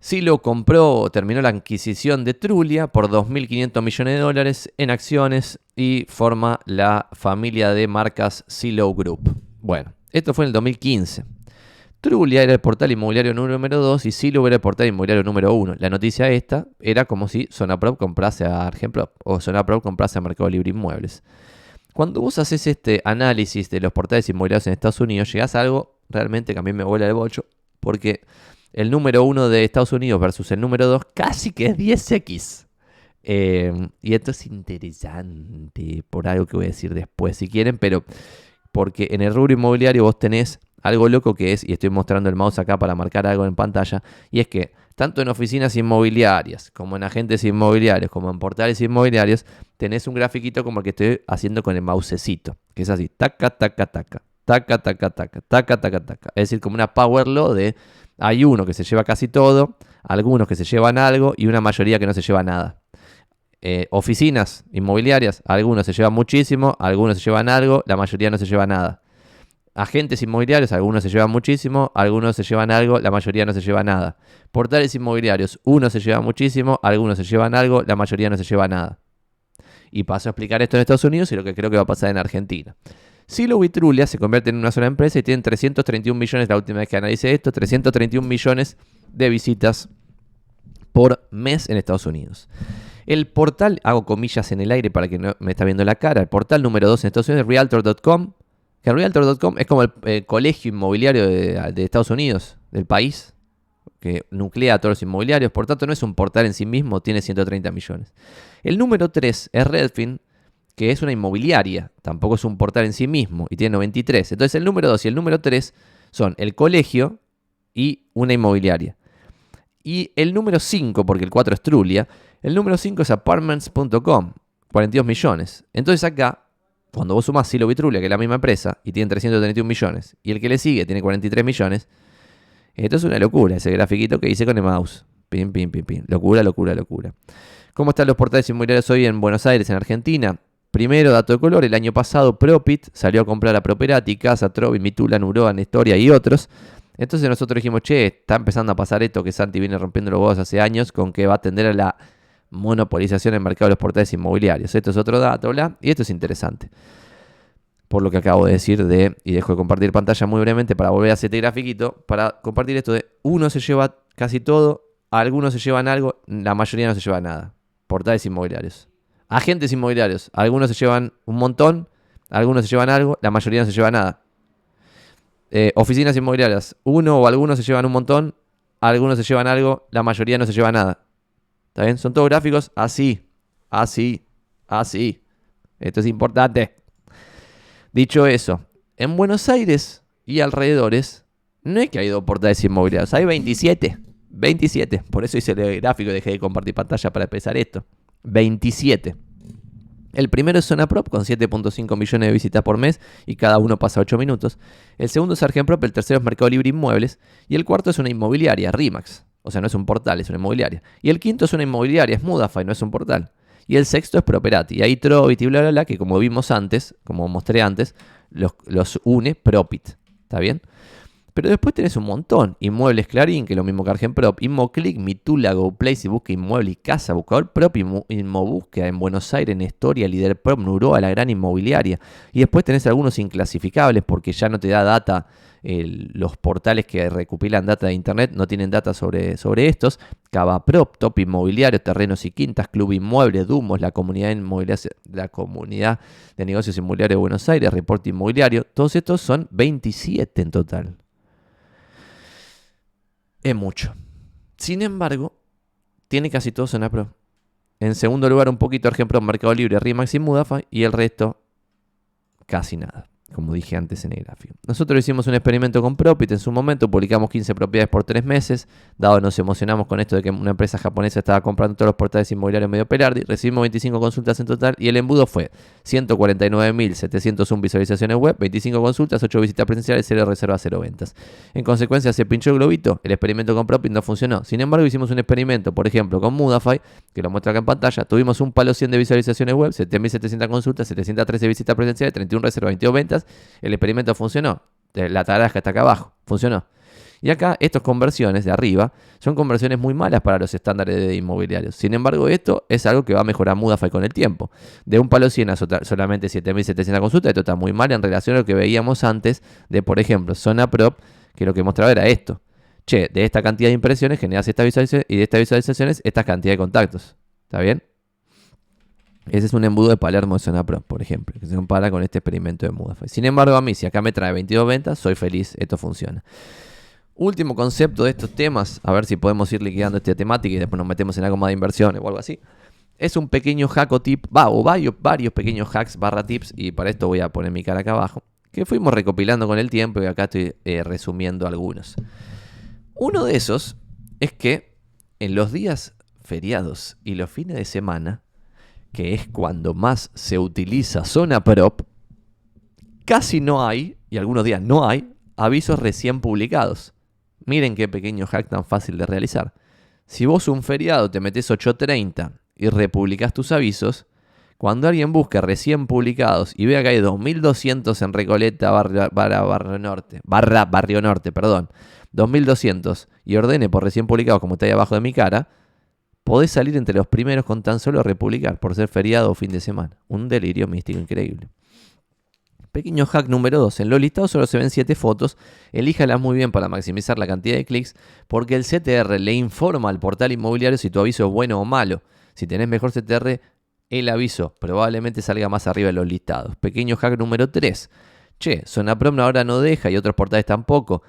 Silo compró o terminó la adquisición de Trulia por 2.500 millones de dólares en acciones y forma la familia de marcas Silo Group. Bueno, esto fue en el 2015. Trulia era el portal inmobiliario número 2 y Silo era el portal inmobiliario número 1. La noticia esta era como si Sonaprop comprase a Argenprop o Sonaprop comprase a Mercado Libre Inmuebles. Cuando vos haces este análisis de los portales inmobiliarios en Estados Unidos, llegás a algo realmente que a mí me vuela el bolcho, porque el número 1 de Estados Unidos versus el número 2 casi que es 10x. Eh, y esto es interesante por algo que voy a decir después si quieren, pero porque en el rubro inmobiliario vos tenés algo loco que es, y estoy mostrando el mouse acá para marcar algo en pantalla, y es que tanto en oficinas inmobiliarias, como en agentes inmobiliarios, como en portales inmobiliarios, tenés un grafiquito como el que estoy haciendo con el mousecito, que es así, taca, taca, taca, taca, taca, taca, taca, taca, taca. Es decir, como una power law de hay uno que se lleva casi todo, algunos que se llevan algo y una mayoría que no se lleva nada. Eh, oficinas inmobiliarias, algunos se llevan muchísimo, algunos se llevan algo, la mayoría no se lleva nada agentes inmobiliarios, algunos se llevan muchísimo, algunos se llevan algo, la mayoría no se lleva nada. Portales inmobiliarios, unos se llevan muchísimo, algunos se llevan algo, la mayoría no se lleva nada. Y paso a explicar esto en Estados Unidos y lo que creo que va a pasar en Argentina. Silo y Trulia se convierten en una sola empresa y tienen 331 millones, la última vez que analicé esto, 331 millones de visitas por mes en Estados Unidos. El portal, hago comillas en el aire para que no me está viendo la cara, el portal número 2 en Estados Unidos es realtor.com, Que Realtor.com es como el, colegio inmobiliario de, de, Estados Unidos, del país, que nuclea a todos los inmobiliarios. Por tanto, no es un portal en sí mismo, tiene 130 millones. El número 3 es Redfin, que es una inmobiliaria, tampoco es un portal en sí mismo, y tiene 93. Entonces el número 2 y el número 3 son el colegio y una inmobiliaria. Y el número 5, porque el 4 es Trulia, el número 5 es apartments.com, 42 millones. Entonces acá, cuando vos sumás Silo Vitrulia, que es la misma empresa, y tiene 331 millones, y el que le sigue tiene 43 millones, esto es una locura, ese grafiquito que hice con el mouse. Pim, pim, pim, pim. Locura, locura, locura. ¿Cómo están los portales inmobiliarios hoy en Buenos Aires, en Argentina? Primero, dato de color, el año pasado Propit salió a comprar a Properati, Casa, Trovi, Mitula, Nuroa, Nestoria y otros. Entonces nosotros dijimos, che, está empezando a pasar esto que Santi viene rompiendo los huevos hace años con que va a atender a la monopolización en el mercado de los portales inmobiliarios. Esto es otro dato, bla, y esto es interesante. Por lo que acabo de decir de, y dejo de compartir pantalla muy brevemente para volver a este grafiquito, para compartir esto de uno se lleva casi todo, algunos se llevan algo, la mayoría no se lleva nada. Portales inmobiliarios. Agentes inmobiliarios. Algunos se llevan un montón, algunos se llevan algo, la mayoría no se lleva nada. Eh, oficinas inmobiliarias. Uno o algunos se llevan un montón, algunos se llevan algo, la mayoría no se lleva nada. ¿Está bien? Son todos gráficos así, así, así. Esto es importante. Dicho eso, en Buenos Aires y alrededores, no es que hay dos portales inmobiliarios, hay 27. 27. Por eso hice el gráfico y dejé de compartir pantalla para empezar esto. 27. El primero es Zona Prop con 7.5 millones de visitas por mes y cada uno pasa 8 minutos. El segundo es Argenprop, el tercero es Mercado Libre Inmuebles y el cuarto es una inmobiliaria, Rimax. O sea, no es un portal, es una inmobiliaria. Y el quinto es una inmobiliaria, es Mudafy, no es un portal. Y el sexto es Properati. Y ahí Trovit y bla, bla, bla, que como vimos antes, como mostré antes, los, los une Propit. ¿Está bien? Pero después tenés un montón. Inmuebles Clarín, que es lo mismo que Argenprop. InmoClick, Mitula, GoPlace, si busca inmueble y casa. Buscador propio, Inmobúsqueda en Buenos Aires, en Historia, Líder Prop, Nuroa, la gran inmobiliaria. Y después tenés algunos inclasificables porque ya no te da data. los portales que recopilan data de internet no tienen data sobre, sobre estos. Cavaprop, Top Inmobiliario, Terrenos y Quintas, Club Inmueble, Dumos, la comunidad, inmobiliaria, la comunidad de negocios inmobiliarios de Buenos Aires, Reporte Inmobiliario. Todos estos son 27 en total es mucho. Sin embargo, tiene casi todo Zona Pro. En segundo lugar, un poquito ejemplo Mercado Libre, Rimax y Mudafy. Y el resto, casi nada como dije antes en el gráfico. Nosotros hicimos un experimento con Propit en su momento, publicamos 15 propiedades por 3 meses, dado nos emocionamos con esto de que una empresa japonesa estaba comprando todos los portales inmobiliarios medio Pelardi, recibimos 25 consultas en total y el embudo fue 149.701 visualizaciones web, 25 consultas, 8 visitas presenciales, 0 reservas, 0 ventas. En consecuencia se pinchó el globito, el experimento con Propit no funcionó. Sin embargo hicimos un experimento, por ejemplo, con Mudafy, que lo muestra acá en pantalla, tuvimos un palo 100 de visualizaciones web, 7.700 consultas, 713 visitas presenciales, 31 reservas, 22 ventas el experimento funcionó. La tarasca está acá abajo, funcionó. Y acá, estas conversiones de arriba son conversiones muy malas para los estándares de inmobiliarios. Sin embargo, esto es algo que va a mejorar Mudafy con el tiempo. De un palo 100 a solamente 7.700 consultas, esto está muy mal en relación a lo que veíamos antes de, por ejemplo, Zona Prop, que lo que mostraba era esto. Che, de esta cantidad de impresiones generas esta visualización y de estas visualizaciones esta cantidad de contactos. ¿Está bien? Ese es un embudo de Palermo de Zona Pro, por ejemplo, que se compara con este experimento de Mudafy. Sin embargo, a mí, si acá me trae 22 ventas, soy feliz, esto funciona. Último concepto de estos temas, a ver si podemos ir liquidando esta temática y después nos metemos en algo más de inversiones o algo así. Es un pequeño hack o tip, va, o varios, varios pequeños hacks barra tips, y para esto voy a poner mi cara acá abajo, que fuimos recopilando con el tiempo y acá estoy eh, resumiendo algunos. Uno de esos es que en los días feriados y los fines de semana, que es cuando más se utiliza zona prop, casi no hay, y algunos días no hay, avisos recién publicados. Miren qué pequeño hack tan fácil de realizar. Si vos un feriado te metes 8.30 y republicas tus avisos, cuando alguien busque recién publicados y vea que hay 2200 en Recoleta barra, barrio norte, barra barrio norte, perdón, 2200 y ordene por recién publicados como está ahí abajo de mi cara, podés salir entre los primeros con tan solo republicar por ser feriado o fin de semana. Un delirio místico increíble. Pequeño hack número 2. En los listados solo se ven 7 fotos. Elíjalas muy bien para maximizar la cantidad de clics porque el CTR le informa al portal inmobiliario si tu aviso es bueno o malo. Si tenés mejor CTR, el aviso probablemente salga más arriba de los listados. Pequeño hack número 3. che, Sonaprom ahora no deja y otros portales tampoco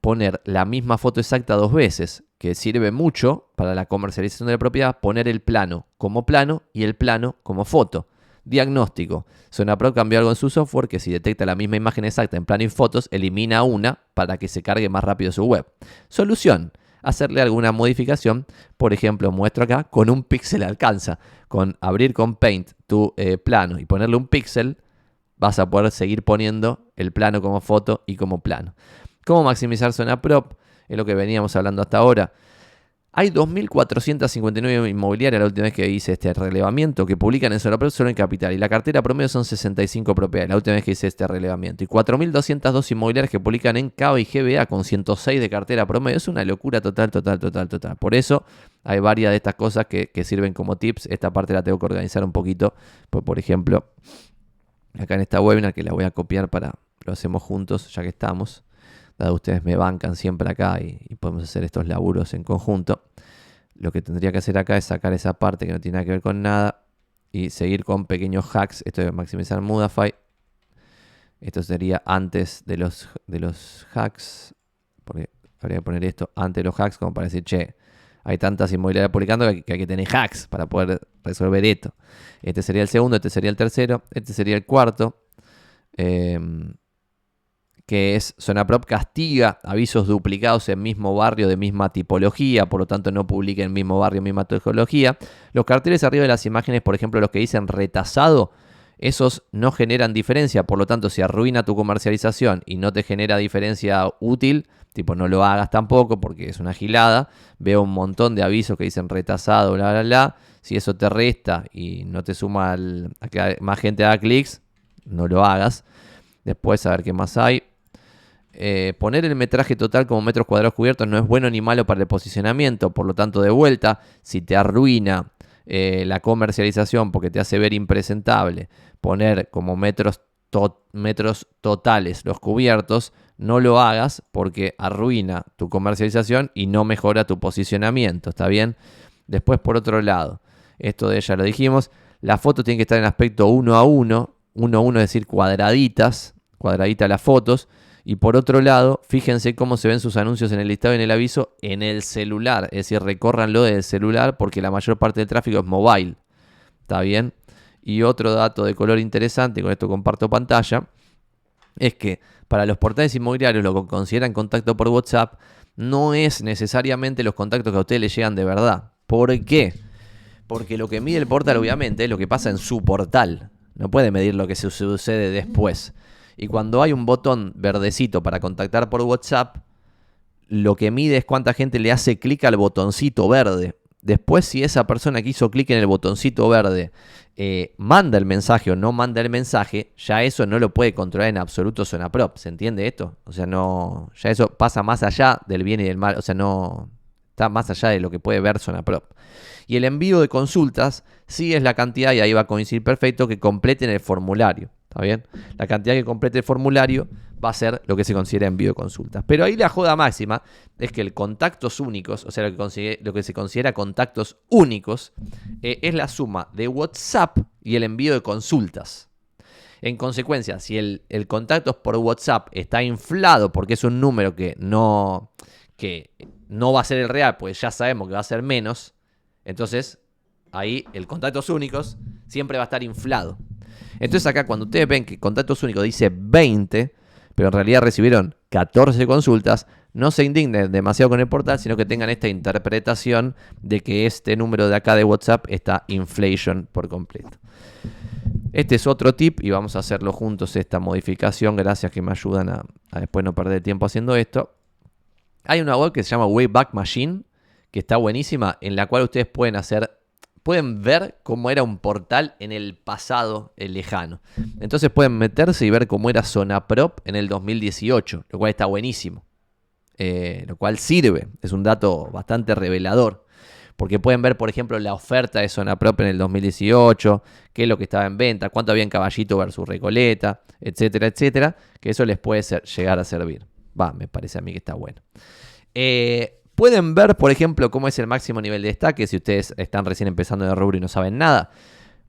poner la misma foto exacta dos veces, que sirve mucho para la comercialización de la propiedad, poner el plano como plano y el plano como foto. Diagnóstico. Sonapro cambió algo en su software que si detecta la misma imagen exacta en plano y fotos, elimina una para que se cargue más rápido su web. Solución. Hacerle alguna modificación. Por ejemplo, muestro acá, con un píxel alcanza. Con abrir con Paint tu eh, plano y ponerle un píxel, vas a poder seguir poniendo el plano como foto y como plano. ¿Cómo maximizar zona prop? Es lo que veníamos hablando hasta ahora. Hay 2.459 inmobiliarias la última vez que hice este relevamiento que publican en Zona Prop solo en capital. Y la cartera promedio son 65 propiedades la última vez que hice este relevamiento. Y 4.202 inmobiliarias que publican en CAO y GBA con 106 de cartera promedio. Es una locura total, total, total, total. Por eso hay varias de estas cosas que, que sirven como tips. Esta parte la tengo que organizar un poquito. Pues, por ejemplo, acá en esta webinar que la voy a copiar para lo hacemos juntos ya que estamos dado ustedes me bancan siempre acá y, podemos hacer estos laburos en conjunto, lo que tendría que hacer acá es sacar esa parte que no tiene nada que ver con nada y seguir con pequeños hacks. Esto de maximizar Mudafy. Esto sería antes de los, de los hacks. Porque habría que poner esto antes de los hacks como para decir, che, hay tantas inmobiliarias publicando que, hay que tener hacks para poder resolver esto. Este sería el segundo, este sería el tercero, este sería el cuarto. Eh, que es Prop castiga avisos duplicados en mismo barrio de misma tipología, por lo tanto no publica en mismo barrio, misma tipología. Los carteles arriba de las imágenes, por ejemplo, los que dicen retasado, esos no generan diferencia, por lo tanto si arruina tu comercialización y no te genera diferencia útil, tipo no lo hagas tampoco porque es una gilada, veo un montón de avisos que dicen retasado, bla, bla, bla, si eso te resta y no te suma a que más gente haga clics, no lo hagas. Después a ver qué más hay. Eh, poner el metraje total como metros cuadrados cubiertos no es bueno ni malo para el posicionamiento, por lo tanto de vuelta, si te arruina eh, la comercialización porque te hace ver impresentable, poner como metros, metros totales los cubiertos, no lo hagas porque arruina tu comercialización y no mejora tu posicionamiento, ¿está bien? Después por otro lado, esto de ya lo dijimos, la foto tiene que estar en aspecto 1 a 1, 1 a 1 es decir, cuadraditas, cuadraditas las fotos, y por otro lado, fíjense cómo se ven sus anuncios en el listado y en el aviso en el celular. Es decir, recórranlo del celular porque la mayor parte del tráfico es mobile. ¿Está bien? Y otro dato de color interesante, con esto comparto pantalla, es que para los portales inmobiliarios lo que consideran contacto por WhatsApp no es necesariamente los contactos que a ustedes les llegan de verdad. ¿Por qué? Porque lo que mide el portal obviamente es lo que pasa en su portal. No puede medir lo que sucede después. Y cuando hay un botón verdecito para contactar por WhatsApp, lo que mide es cuánta gente le hace clic al botoncito verde. Después, si esa persona que hizo clic en el botoncito verde eh, manda el mensaje o no manda el mensaje, ya eso no lo puede controlar en absoluto Prop. ¿Se entiende esto? O sea, no. Ya eso pasa más allá del bien y del mal. O sea, no. Está más allá de lo que puede ver Prop. Y el envío de consultas sí es la cantidad, y ahí va a coincidir perfecto, que completen el formulario. ¿Está bien? La cantidad que complete el formulario va a ser lo que se considera envío de consultas. Pero ahí la joda máxima es que el contactos únicos, o sea, lo que, se considera contactos únicos, eh, es la suma de WhatsApp y el envío de consultas. En consecuencia, si el, contactos por WhatsApp está inflado porque es un número que no, que no va a ser el real, pues ya sabemos que va a ser menos, entonces ahí el contactos únicos siempre va a estar inflado. Entonces acá cuando ustedes ven que contactos únicos dice 20, pero en realidad recibieron 14 consultas, no se indignen demasiado con el portal, sino que tengan esta interpretación de que este número de acá de WhatsApp está inflation por completo. Este es otro tip y vamos a hacerlo juntos esta modificación. Gracias que me ayudan a, a después no perder tiempo haciendo esto. Hay una web que se llama Wayback Machine, que está buenísima, en la cual ustedes pueden hacer pueden ver cómo era un portal en el pasado lejano. Entonces pueden meterse y ver cómo era Zona Prop en el 2018, lo cual está buenísimo. Eh, lo cual sirve, es un dato bastante revelador. Porque pueden ver, por ejemplo, la oferta de Zona Prop en el 2018, qué es lo que estaba en venta, cuánto había en Caballito versus Recoleta, etcétera, etcétera. Que eso les puede llegar a servir. Va, me parece a mí que está bueno. Eh, Pueden ver, por ejemplo, cómo es el máximo nivel de destaque si ustedes están recién empezando de rubro y no saben nada.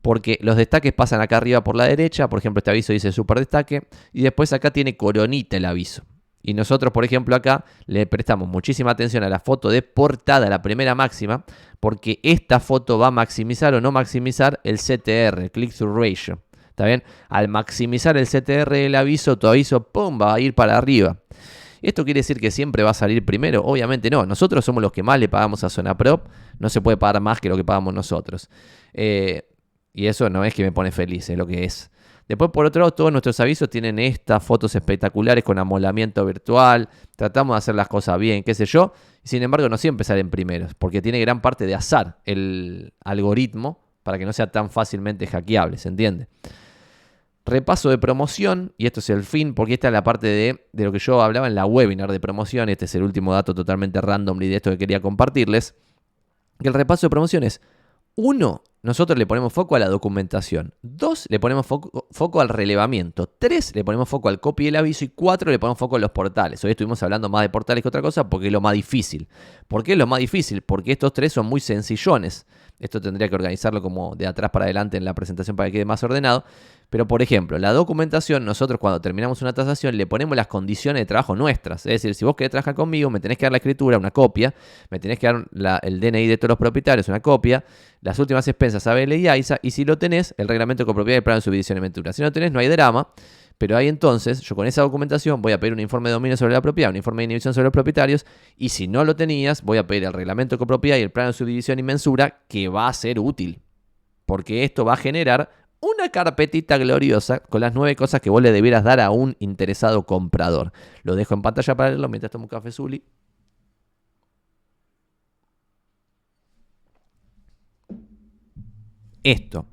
porque los destaques pasan acá arriba por la derecha, por ejemplo este aviso dice super destaque, y después acá tiene coronita el aviso. Y nosotros, por ejemplo, acá le prestamos muchísima atención a la foto de portada, la primera máxima, porque esta foto va a maximizar o no maximizar el CTR, el click-through ratio. ¿Está bien? Al maximizar el CTR del aviso, tu aviso, ¡pum!, va a ir para arriba. ¿Esto quiere decir que siempre va a salir primero? Obviamente no. Nosotros somos los que más le pagamos a Zona Prop. No se puede pagar más que lo que pagamos nosotros. Eh, y eso no es que me pone feliz, es lo que es. Después, por otro lado, todos nuestros avisos tienen estas fotos espectaculares con amolamiento virtual. Tratamos de hacer las cosas bien, qué sé yo. Sin embargo, no siempre salen primeros, porque tiene gran parte de azar el algoritmo para que no sea tan fácilmente hackeable, ¿se entiende? Repaso de promoción, y esto es el fin, porque esta es la parte de, de lo que yo hablaba en la webinar de promoción. Este es el último dato totalmente random y de esto que quería compartirles. Que el repaso de promoción es uno, nosotros le ponemos foco a la documentación. Dos, le ponemos foco, al relevamiento. Tres, le ponemos foco al copy del aviso. Y cuatro, le ponemos foco a los portales. Hoy estuvimos hablando más de portales que otra cosa porque es lo más difícil. ¿Por qué es lo más difícil? Porque estos tres son muy sencillones. Esto tendría que organizarlo como de atrás para adelante en la presentación para que quede más ordenado. Pero, por ejemplo, la documentación, nosotros cuando terminamos una tasación le ponemos las condiciones de trabajo nuestras. Es decir, si vos querés trabajar conmigo, me tenés que dar la escritura, una copia, me tenés que dar el DNI de todos los propietarios, una copia, las últimas expensas ABL y AISA, y si lo tenés, el reglamento de copropiedad y el plano de subdivisión y ventura. Si no tenés, no hay drama. Pero ahí entonces, yo con esa documentación voy a pedir un informe de dominio sobre la propiedad, un informe de inhibición sobre los propietarios, y si no lo tenías, voy a pedir el reglamento de copropiedad y el plano de subdivisión y mensura, que va a ser útil. Porque esto va a generar una carpetita gloriosa con las nueve cosas que vos le debieras dar a un interesado comprador. Lo dejo en pantalla para leerlo mientras tomo un café Zuli. Esto,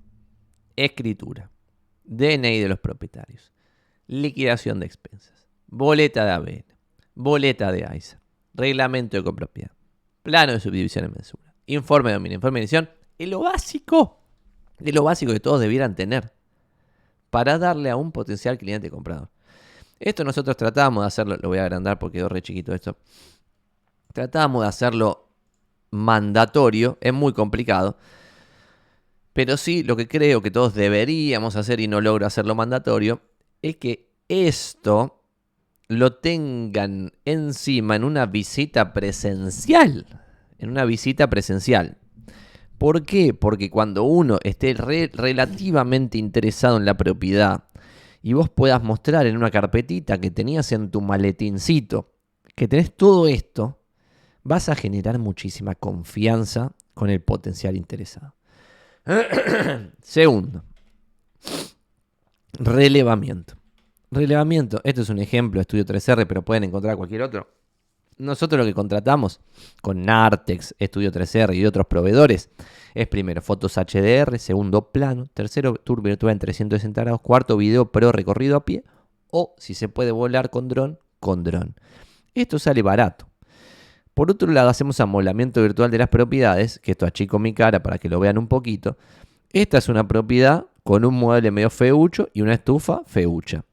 escritura, DNI de los propietarios, liquidación de expensas, boleta de ABN, boleta de AISA, reglamento de copropiedad, plano de subdivisión en mensura, informe de dominio, informe de edición, es lo básico, es lo básico que todos debieran tener para darle a un potencial cliente comprador. Esto nosotros tratamos de hacerlo, lo voy a agrandar porque quedó re chiquito esto. Tratamos de hacerlo mandatorio, es muy complicado. Pero sí, lo que creo que todos deberíamos hacer y no logro hacerlo mandatorio, es que esto lo tengan encima en una visita presencial. En una visita presencial. ¿Por qué? Porque cuando uno esté relativamente interesado en la propiedad y vos puedas mostrar en una carpetita que tenías en tu maletincito, que tenés todo esto, vas a generar muchísima confianza con el potencial interesado. [clears throat] Segundo, relevamiento. Relevamiento, esto es un ejemplo, estudio 3R, pero pueden encontrar cualquier otro. Nosotros lo que contratamos con Nartex, Estudio 3R y otros proveedores es primero fotos HDR, segundo plano, tercero tour virtual en 360 grados, cuarto video pro recorrido a pie o si se puede volar con dron, con dron. Esto sale barato. Por otro lado, hacemos amolamiento virtual de las propiedades, que esto achico mi cara para que lo vean un poquito. Esta es una propiedad con un mueble medio feucho y una estufa feucha.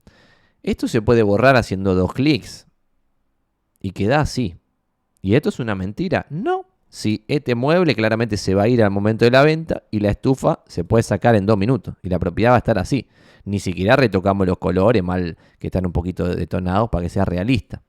Esto se puede borrar haciendo dos clics. Y queda así. ¿Y esto es una mentira? No. Si este mueble claramente se va a ir al momento de la venta y la estufa se puede sacar en dos minutos y la propiedad va a estar así. Ni siquiera retocamos los colores mal que están un poquito detonados para que sea realista.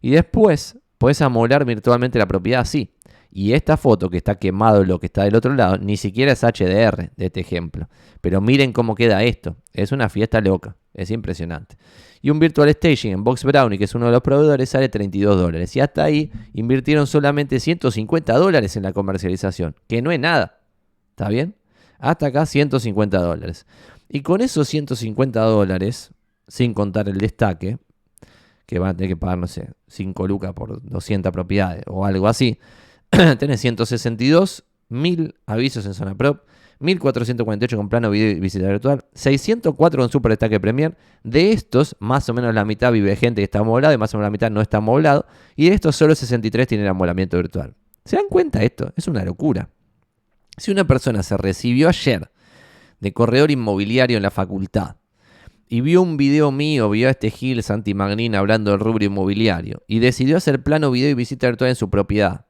Y después puedes amolar virtualmente la propiedad así. Y esta foto que está quemado lo que está del otro lado, ni siquiera es HDR de este ejemplo. Pero miren cómo queda esto. Es una fiesta loca. Es impresionante. Y un virtual staging en Box Brownie, que es uno de los proveedores, sale 32 dólares. Y hasta ahí invirtieron solamente 150 dólares en la comercialización, que no es nada. ¿Está bien? Hasta acá 150 dólares. Y con esos 150 dólares, sin contar el destaque, que van a tener que pagar, no sé, 5 lucas por 200 propiedades o algo así, [clears throat] tenés 162 mil avisos en zona prop, 1448 con plano video y visita virtual, 604 con super destaque premier. De estos, más o menos la mitad vive gente que está amoblado y más o menos la mitad no está amoblado. Y de estos, solo 63 tienen amolamiento virtual. ¿Se dan cuenta esto? Es una locura. Si una persona se recibió ayer de corredor inmobiliario en la facultad y vio un video mío, vio a este Gil Santi Magnin hablando del rubro inmobiliario y decidió hacer plano, video y visita virtual en su propiedad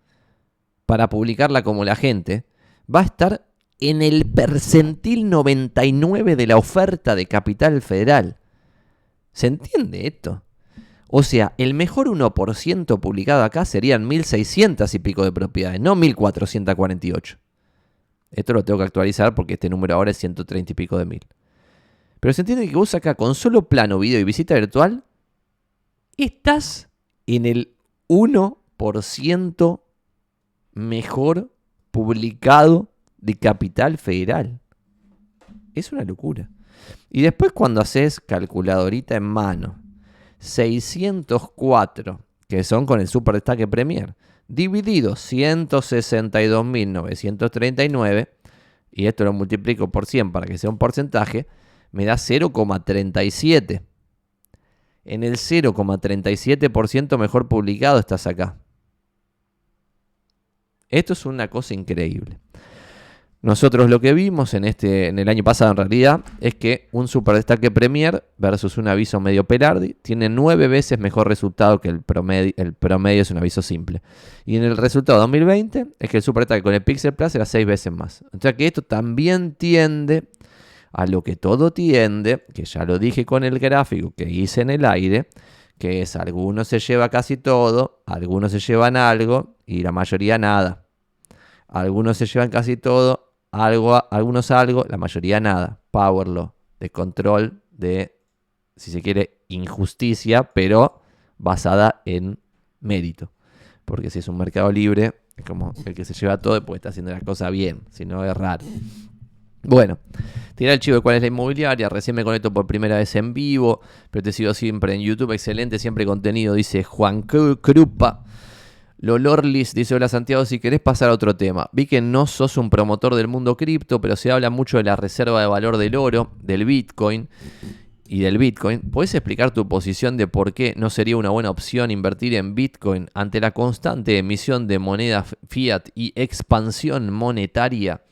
para publicarla como la gente, va a estar en el percentil 99 de la oferta de Capital Federal. ¿Se entiende esto? O sea, el mejor 1% publicado acá serían 1.600 y pico de propiedades, no 1.448. Esto lo tengo que actualizar porque este número ahora es 130 y pico de mil. Pero se entiende que vos acá con solo plano, video y visita virtual, estás en el 1% mejor publicado de capital federal. Es una locura. Y después cuando haces calculadorita en mano, 604, que son con el Super Destaque Premier, dividido 162.939, y esto lo multiplico por 100 para que sea un porcentaje, me da 0,37. En el 0,37% mejor publicado estás acá. Esto es una cosa increíble. Nosotros lo que vimos en, este, en el año pasado en realidad es que un Super Destaque Premier versus un aviso medio Pelardi tiene nueve veces mejor resultado que el promedio, el promedio es un aviso simple. Y en el resultado 2020 es que el Super Destaque con el Pixel Plus era seis veces más. O sea que esto también tiende a lo que todo tiende, que ya lo dije con el gráfico que hice en el aire, que es algunos se lleva casi todo, algunos se llevan algo y la mayoría nada. Algunos se llevan casi todo, algo, algunos algo, la mayoría nada. Power law, de control de, si se quiere, injusticia, pero basada en mérito. Porque si es un mercado libre, es como el que se lleva todo y puede estar haciendo las cosas bien, si no es raro. Bueno, tira el chivo de cuál es la inmobiliaria. Recién me conecto por primera vez en vivo, pero te sigo siempre en YouTube. Excelente, siempre contenido, dice Juan Krupa. Lolorlis dice, hola Santiago, si querés pasar a otro tema. Vi que no sos un promotor del mundo cripto, pero se habla mucho de la reserva de valor del oro, del Bitcoin y del Bitcoin. ¿Puedes explicar tu posición de por qué no sería una buena opción invertir en Bitcoin ante la constante emisión de moneda fiat y expansión monetaria?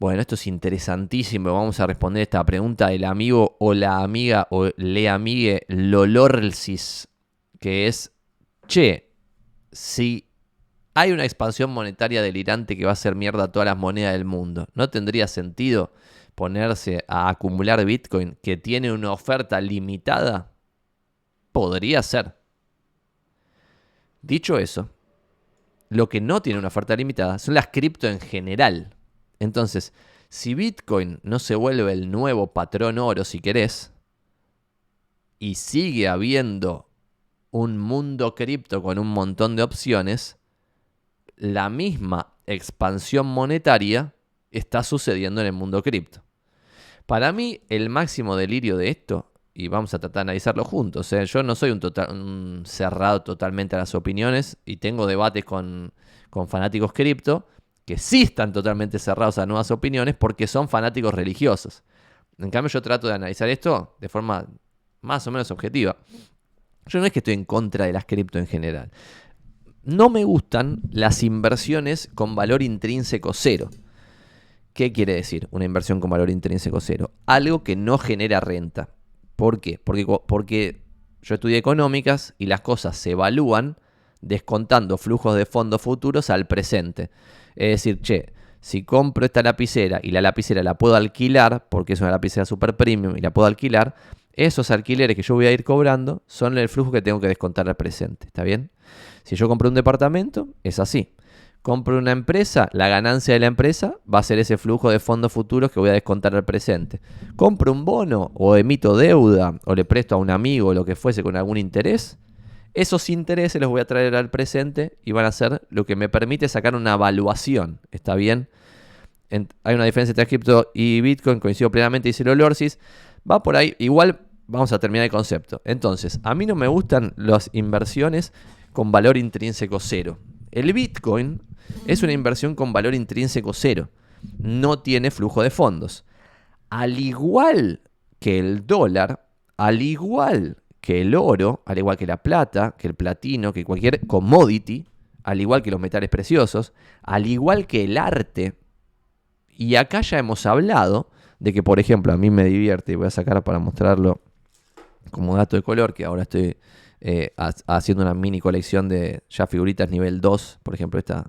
Bueno, esto es interesantísimo. Vamos a responder esta pregunta del amigo o la amiga o le amigue Lolorlis, que es, che, si hay una expansión monetaria delirante que va a hacer mierda a todas las monedas del mundo, ¿no tendría sentido ponerse a acumular Bitcoin que tiene una oferta limitada? Podría ser. Dicho eso, lo que no tiene una oferta limitada son las cripto en general. Entonces, si Bitcoin no se vuelve el nuevo patrón oro, si querés, y sigue habiendo un mundo cripto con un montón de opciones, la misma expansión monetaria está sucediendo en el mundo cripto. Para mí, el máximo delirio de esto, y vamos a tratar de analizarlo juntos, ¿eh? yo no soy un, total, cerrado totalmente a las opiniones y tengo debates con, con fanáticos cripto que sí están totalmente cerrados a nuevas opiniones porque son fanáticos religiosos. En cambio, yo trato de analizar esto de forma más o menos objetiva. Yo no es que estoy en contra de las cripto en general. No me gustan las inversiones con valor intrínseco cero. ¿Qué quiere decir una inversión con valor intrínseco cero? Algo que no genera renta. ¿Por qué? Porque, porque yo estudié económicas y las cosas se evalúan descontando flujos de fondos futuros al presente. Es decir, che, si compro esta lapicera y la lapicera la puedo alquilar, porque es una lapicera super premium y la puedo alquilar, esos alquileres que yo voy a ir cobrando son el flujo que tengo que descontar al presente. ¿Está bien? Si yo compro un departamento, es así. Compro una empresa, la ganancia de la empresa va a ser ese flujo de fondos futuros que voy a descontar al presente. Compro un bono o emito deuda o le presto a un amigo o lo que fuese con algún interés. Esos intereses los voy a traer al presente y van a ser lo que me permite sacar una evaluación. ¿Está bien? hay una diferencia entre cripto y Bitcoin, coincido plenamente, dice Lorsis. Va por ahí. Igual vamos a terminar el concepto. Entonces, a mí no me gustan las inversiones con valor intrínseco cero. El Bitcoin es una inversión con valor intrínseco cero. No tiene flujo de fondos. Al igual que el dólar, al igual que el oro, al igual que la plata, que el platino, que cualquier commodity, al igual que los metales preciosos, al igual que el arte. Y acá ya hemos hablado de que, por ejemplo, a mí me divierte, y voy a sacar para mostrarlo como dato de color, que ahora estoy eh, haciendo una mini colección de ya figuritas nivel 2, por ejemplo, esta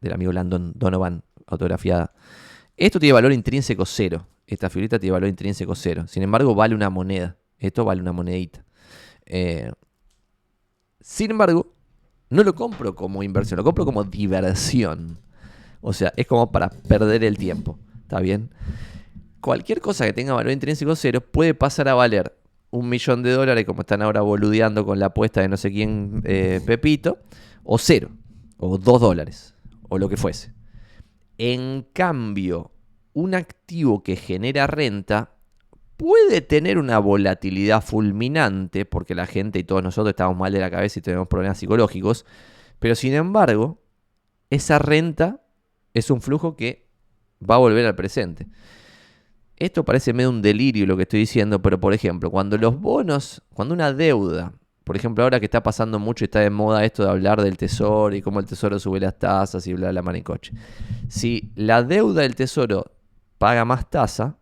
del amigo Landon Donovan, autografiada. Esto tiene valor intrínseco cero. Esta figurita tiene valor intrínseco cero. Sin embargo, vale una moneda. Esto vale una monedita. Eh, sin embargo, no lo compro como inversión, lo compro como diversión. O sea, es como para perder el tiempo. ¿Está bien? Cualquier cosa que tenga valor intrínseco cero puede pasar a valer un millón de dólares, como están ahora boludeando con la apuesta de no sé quién, eh, Pepito, o cero, o dos dólares, o lo que fuese. En cambio, un activo que genera renta puede tener una volatilidad fulminante, porque la gente y todos nosotros estamos mal de la cabeza y tenemos problemas psicológicos, pero sin embargo, esa renta es un flujo que va a volver al presente. Esto parece medio un delirio lo que estoy diciendo, pero por ejemplo, cuando los bonos, cuando una deuda, por ejemplo, ahora que está pasando mucho y está de moda esto de hablar del tesoro y cómo el tesoro sube las tasas y bla, bla, bla, coche. Si la deuda del tesoro paga más tasa,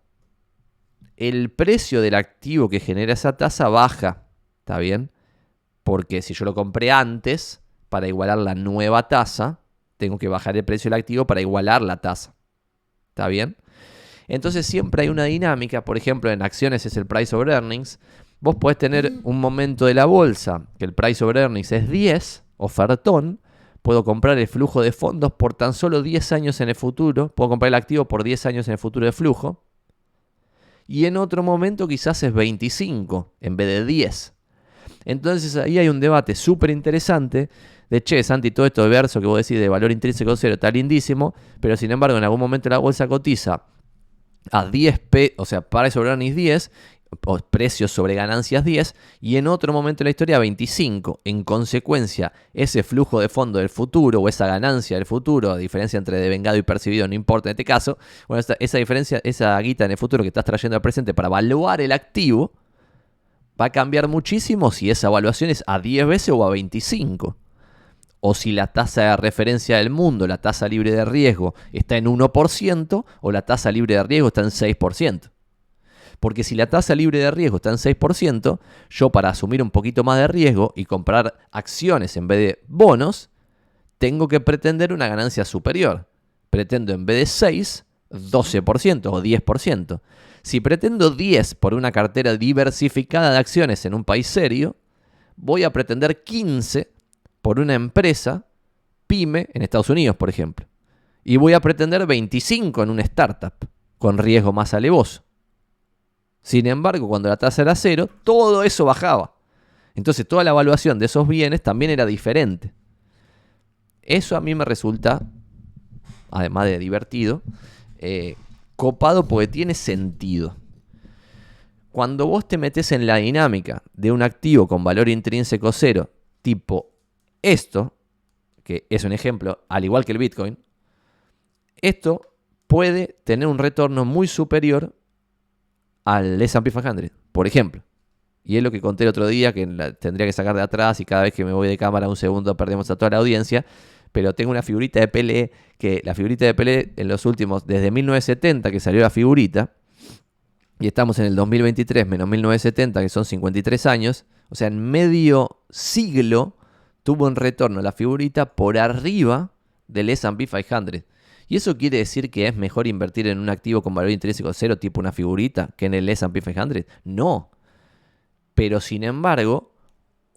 el precio del activo que genera esa tasa baja. ¿Está bien? Porque si yo lo compré antes, para igualar la nueva tasa, tengo que bajar el precio del activo para igualar la tasa. ¿Está bien? Entonces siempre hay una dinámica, por ejemplo, en acciones es el price over earnings. Vos podés tener un momento de la bolsa que el price over earnings es 10, ofertón. Puedo comprar el flujo de fondos por tan solo 10 años en el futuro. Puedo comprar el activo por 10 años en el futuro de flujo y en otro momento quizás es 25 en vez de 10. Entonces ahí hay un debate súper interesante de, che, Santi, todo esto de verso que vos decís de valor intrínseco cero está lindísimo, pero sin embargo en algún momento la bolsa cotiza a 10 P, o sea, para sobre 10 o precios sobre ganancias 10 y en otro momento de la historia 25. En consecuencia, ese flujo de fondo del futuro o esa ganancia del futuro, a diferencia entre devengado y percibido, no importa en este caso, bueno, esa, diferencia, esa guita en el futuro que estás trayendo al presente para evaluar el activo, va a cambiar muchísimo si esa evaluación es a 10 veces o a 25. O si la tasa de referencia del mundo, la tasa libre de riesgo, está en 1% o la tasa libre de riesgo está en 6%. Porque si la tasa libre de riesgo está en 6%, yo para asumir un poquito más de riesgo y comprar acciones en vez de bonos, tengo que pretender una ganancia superior. Pretendo en vez de 6, 12% o 10%. Si pretendo 10 por una cartera diversificada de acciones en un país serio, voy a pretender 15 por una empresa pyme en Estados Unidos, por ejemplo. Y voy a pretender 25 en una startup con riesgo más alevoso. Sin embargo, cuando la tasa era cero, todo eso bajaba. Entonces toda la evaluación de esos bienes también era diferente. Eso a mí me resulta, además de divertido, eh, copado porque tiene sentido. Cuando vos te metes en la dinámica de un activo con valor intrínseco cero, tipo esto, que es un ejemplo, al igual que el Bitcoin, esto puede tener un retorno muy superior al S&P 500, por ejemplo. Y es lo que conté el otro día, que tendría que sacar de atrás y cada vez que me voy de cámara un segundo perdemos a toda la audiencia. Pero tengo una figurita de Pelé, que la figurita de Pelé en los últimos, desde 1970 que salió la figurita, y estamos en el 2023 menos 1970, que son 53 años, o sea, en medio siglo tuvo un retorno la figurita por arriba del S&P 500. ¿Y eso quiere decir que es mejor invertir en un activo con valor intrínseco cero, tipo una figurita, que en el SP 500? No. Pero sin embargo,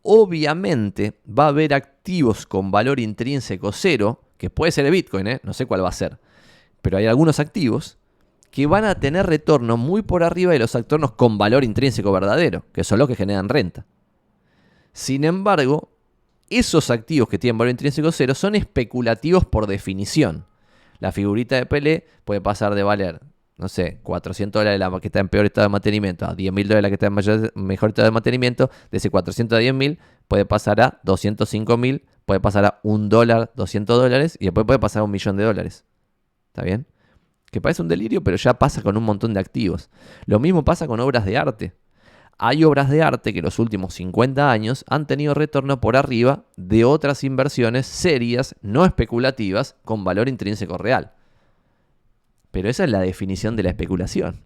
obviamente va a haber activos con valor intrínseco cero, que puede ser el Bitcoin, ¿eh? no sé cuál va a ser. Pero hay algunos activos que van a tener retorno muy por arriba de los actornos con valor intrínseco verdadero, que son los que generan renta. Sin embargo, esos activos que tienen valor intrínseco cero son especulativos por definición la figurita de Pelé puede pasar de valer, no sé, 400 dólares la que está en peor estado de mantenimiento a 10 mil dólares la que está en mejor estado de mantenimiento. De ese 400 a 10 mil puede pasar a 205 mil, puede pasar a un dólar, 200 dólares y después puede pasar a un millón de dólares. ¿Está bien? Que parece un delirio, pero ya pasa con un montón de activos. Lo mismo pasa con obras de arte. Hay obras de arte que en los últimos 50 años han tenido retorno por arriba de otras inversiones serias, no especulativas, con valor intrínseco real. Pero esa es la definición de la especulación.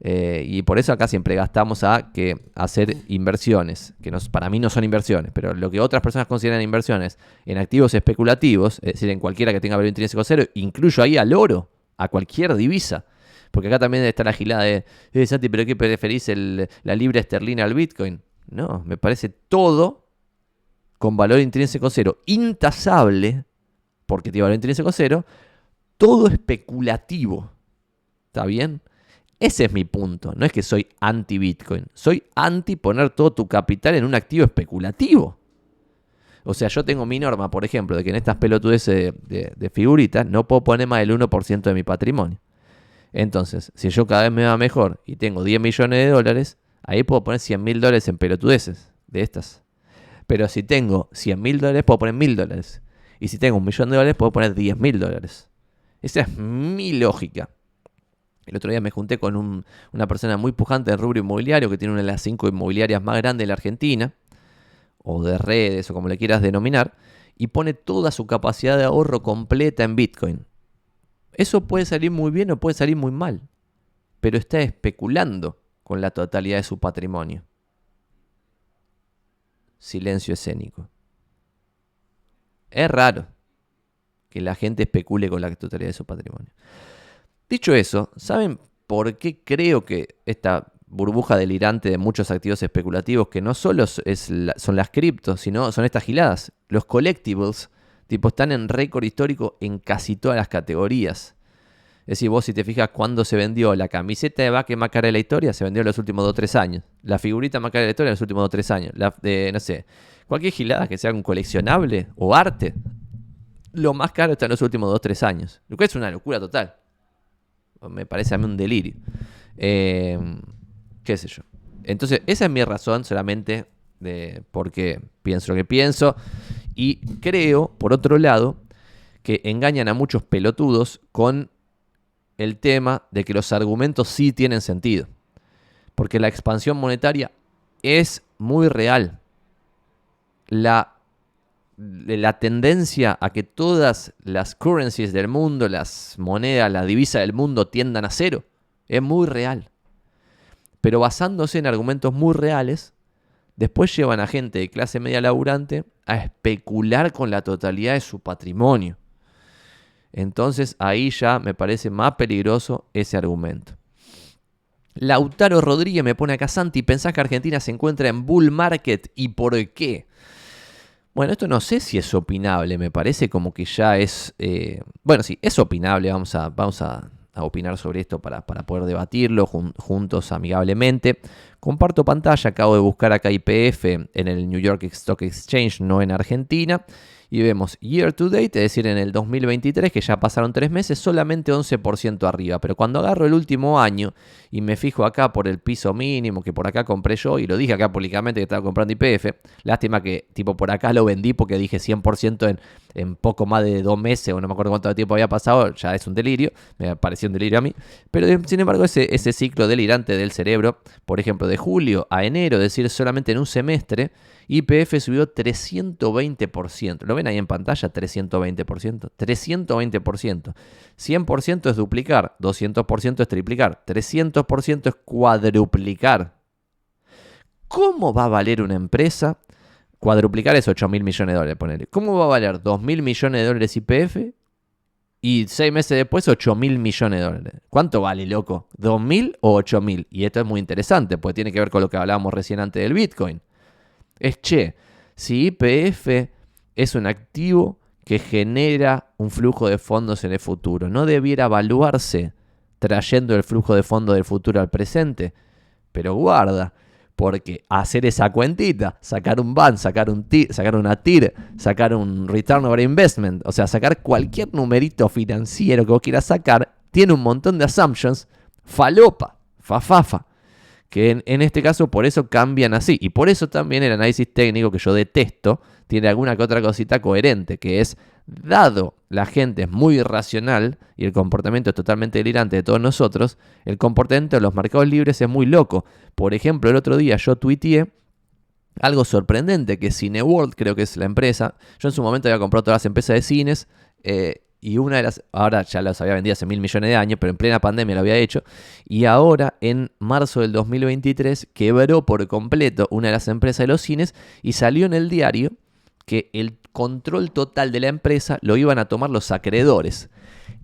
Eh, y por eso acá siempre gastamos a que hacer inversiones, que para mí no son inversiones, pero lo que otras personas consideran inversiones en activos especulativos, es decir, en cualquiera que tenga valor intrínseco cero, incluyo ahí al oro, a cualquier divisa. Porque acá también está la gilada de, eh, Santi, ¿pero qué preferís la libra esterlina al Bitcoin? No, me parece todo con valor intrínseco cero, intasable, porque tiene valor intrínseco cero, todo especulativo. ¿Está bien? Ese es mi punto. No es que soy anti-Bitcoin. Soy anti poner todo tu capital en un activo especulativo. O sea, yo tengo mi norma, por ejemplo, de que en estas pelotudes de, de, figuritas no puedo poner más del 1% de mi patrimonio. Entonces, si yo cada vez me va mejor y tengo 10 millones de dólares, ahí puedo poner 100 mil dólares en pelotudeces de estas. Pero si tengo 100 mil dólares, puedo poner mil dólares. Y si tengo un millón de dólares, puedo poner 10 mil dólares. Esa es mi lógica. El otro día me junté con una persona muy pujante del rubro inmobiliario que tiene una de las cinco inmobiliarias más grandes de la Argentina, o de redes, o como le quieras denominar, y pone toda su capacidad de ahorro completa en Bitcoin. Eso puede salir muy bien o puede salir muy mal, pero está especulando con la totalidad de su patrimonio. Silencio escénico. Es raro que la gente especule con la totalidad de su patrimonio. Dicho eso, ¿saben por qué creo que esta burbuja delirante de muchos activos especulativos, que no solo son las criptos, sino son estas giladas, los collectibles, tipo, están en récord histórico en casi todas las categorías. Es decir, vos si te fijas cuándo se vendió la camiseta de vaque más cara de la historia, se vendió en los últimos 2-3 años. La figurita más cara de la historia en los últimos 2-3 años. La, de, no sé, cualquier gilada que sea un coleccionable o arte, lo más caro está en los últimos 2-3 años. Lo que es una locura total. Me parece a mí un delirio. Eh, qué sé yo. Entonces, esa es mi razón solamente de por qué pienso lo que pienso. Y creo, por otro lado, que engañan a muchos pelotudos con el tema de que los argumentos sí tienen sentido. Porque la expansión monetaria es muy real. La la tendencia a que todas las currencies del mundo, las monedas, la divisa del mundo tiendan a cero, es muy real. Pero basándose en argumentos muy reales, después llevan a gente de clase media laburante a especular con la totalidad de su patrimonio. Entonces ahí ya me parece más peligroso ese argumento. Lautaro Rodríguez me pone acá, Santi, ¿pensás que Argentina se encuentra en bull market y por qué? Bueno, esto no sé si es opinable, me parece como que ya es... Eh, bueno, sí, es opinable, vamos a, vamos a, opinar sobre esto para, poder debatirlo juntos amigablemente. Comparto pantalla, acabo de buscar acá IPF en el New York Stock Exchange, no en Argentina y vemos year to date, es decir, en el 2023, que ya pasaron tres meses, solamente 11% arriba. Pero cuando agarro el último año y me fijo acá por el piso mínimo que por acá compré yo, y lo dije acá públicamente que estaba comprando IPF, lástima que tipo por acá lo vendí porque dije 100% en, en poco más de dos meses, o no me acuerdo cuánto tiempo había pasado, ya es un delirio, me pareció un delirio a mí. Pero sin embargo, ese, ese ciclo delirante del cerebro, por ejemplo, de julio a enero, es decir, solamente en un semestre, IPF subió 320%. ¿Lo ven ahí en pantalla? 320%. 320%. 100% es duplicar, 200% es triplicar, 300% es cuadruplicar. ¿Cómo va a valer una empresa? Cuadruplicar es 8 mil millones de dólares, ponerle. ¿Cómo va a valer 2 mil millones de dólares IPF? Y seis meses después, 8 mil millones de dólares. ¿Cuánto vale, loco? ¿2 mil o 8 mil? Y esto es muy interesante, porque tiene que ver con lo que hablábamos recién antes del Bitcoin es, che, si IPF es un activo que genera un flujo de fondos en el futuro, ¿no debiera evaluarse trayendo el flujo de fondos del futuro al presente? Pero guarda, porque hacer esa cuentita, sacar un BAN, sacar, un sacar una TIR, sacar un Return over Investment, o sea, sacar cualquier numerito financiero que vos quieras sacar, tiene un montón de assumptions, falopa, fafafa que en, este caso por eso cambian así. Y por eso también el análisis técnico que yo detesto tiene alguna que otra cosita coherente, que es, dado la gente es muy irracional y el comportamiento es totalmente delirante de todos nosotros, el comportamiento de los mercados libres es muy loco. Por ejemplo, el otro día yo tuiteé algo sorprendente, que Cineworld creo que es la empresa, yo en su momento había comprado todas las empresas de cines, eh, y una de las, ahora ya las había vendido hace mil millones de años, pero en plena pandemia lo había hecho, y ahora en marzo del 2023 quebró por completo una de las empresas de los cines y salió en el diario que el control total de la empresa lo iban a tomar los acreedores.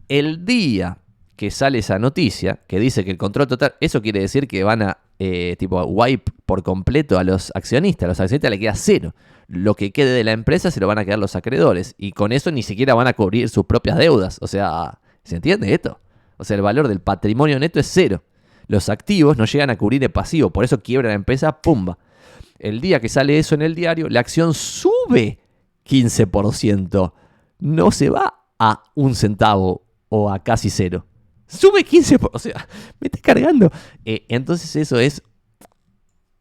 El día que sale esa noticia que dice que el control total, eso quiere decir que van a eh, tipo wipe por completo a los accionistas, a los accionistas le queda cero. Lo que quede de la empresa se lo van a quedar los acreedores y con eso ni siquiera van a cubrir sus propias deudas. O sea, ¿se entiende esto? O sea, el valor del patrimonio neto es cero. Los activos no llegan a cubrir el pasivo, por eso quiebra la empresa, pumba. El día que sale eso en el diario, la acción sube 15%. No se va a un centavo o a casi cero. Sube 15%. O sea, me está cargando. Eh, entonces eso es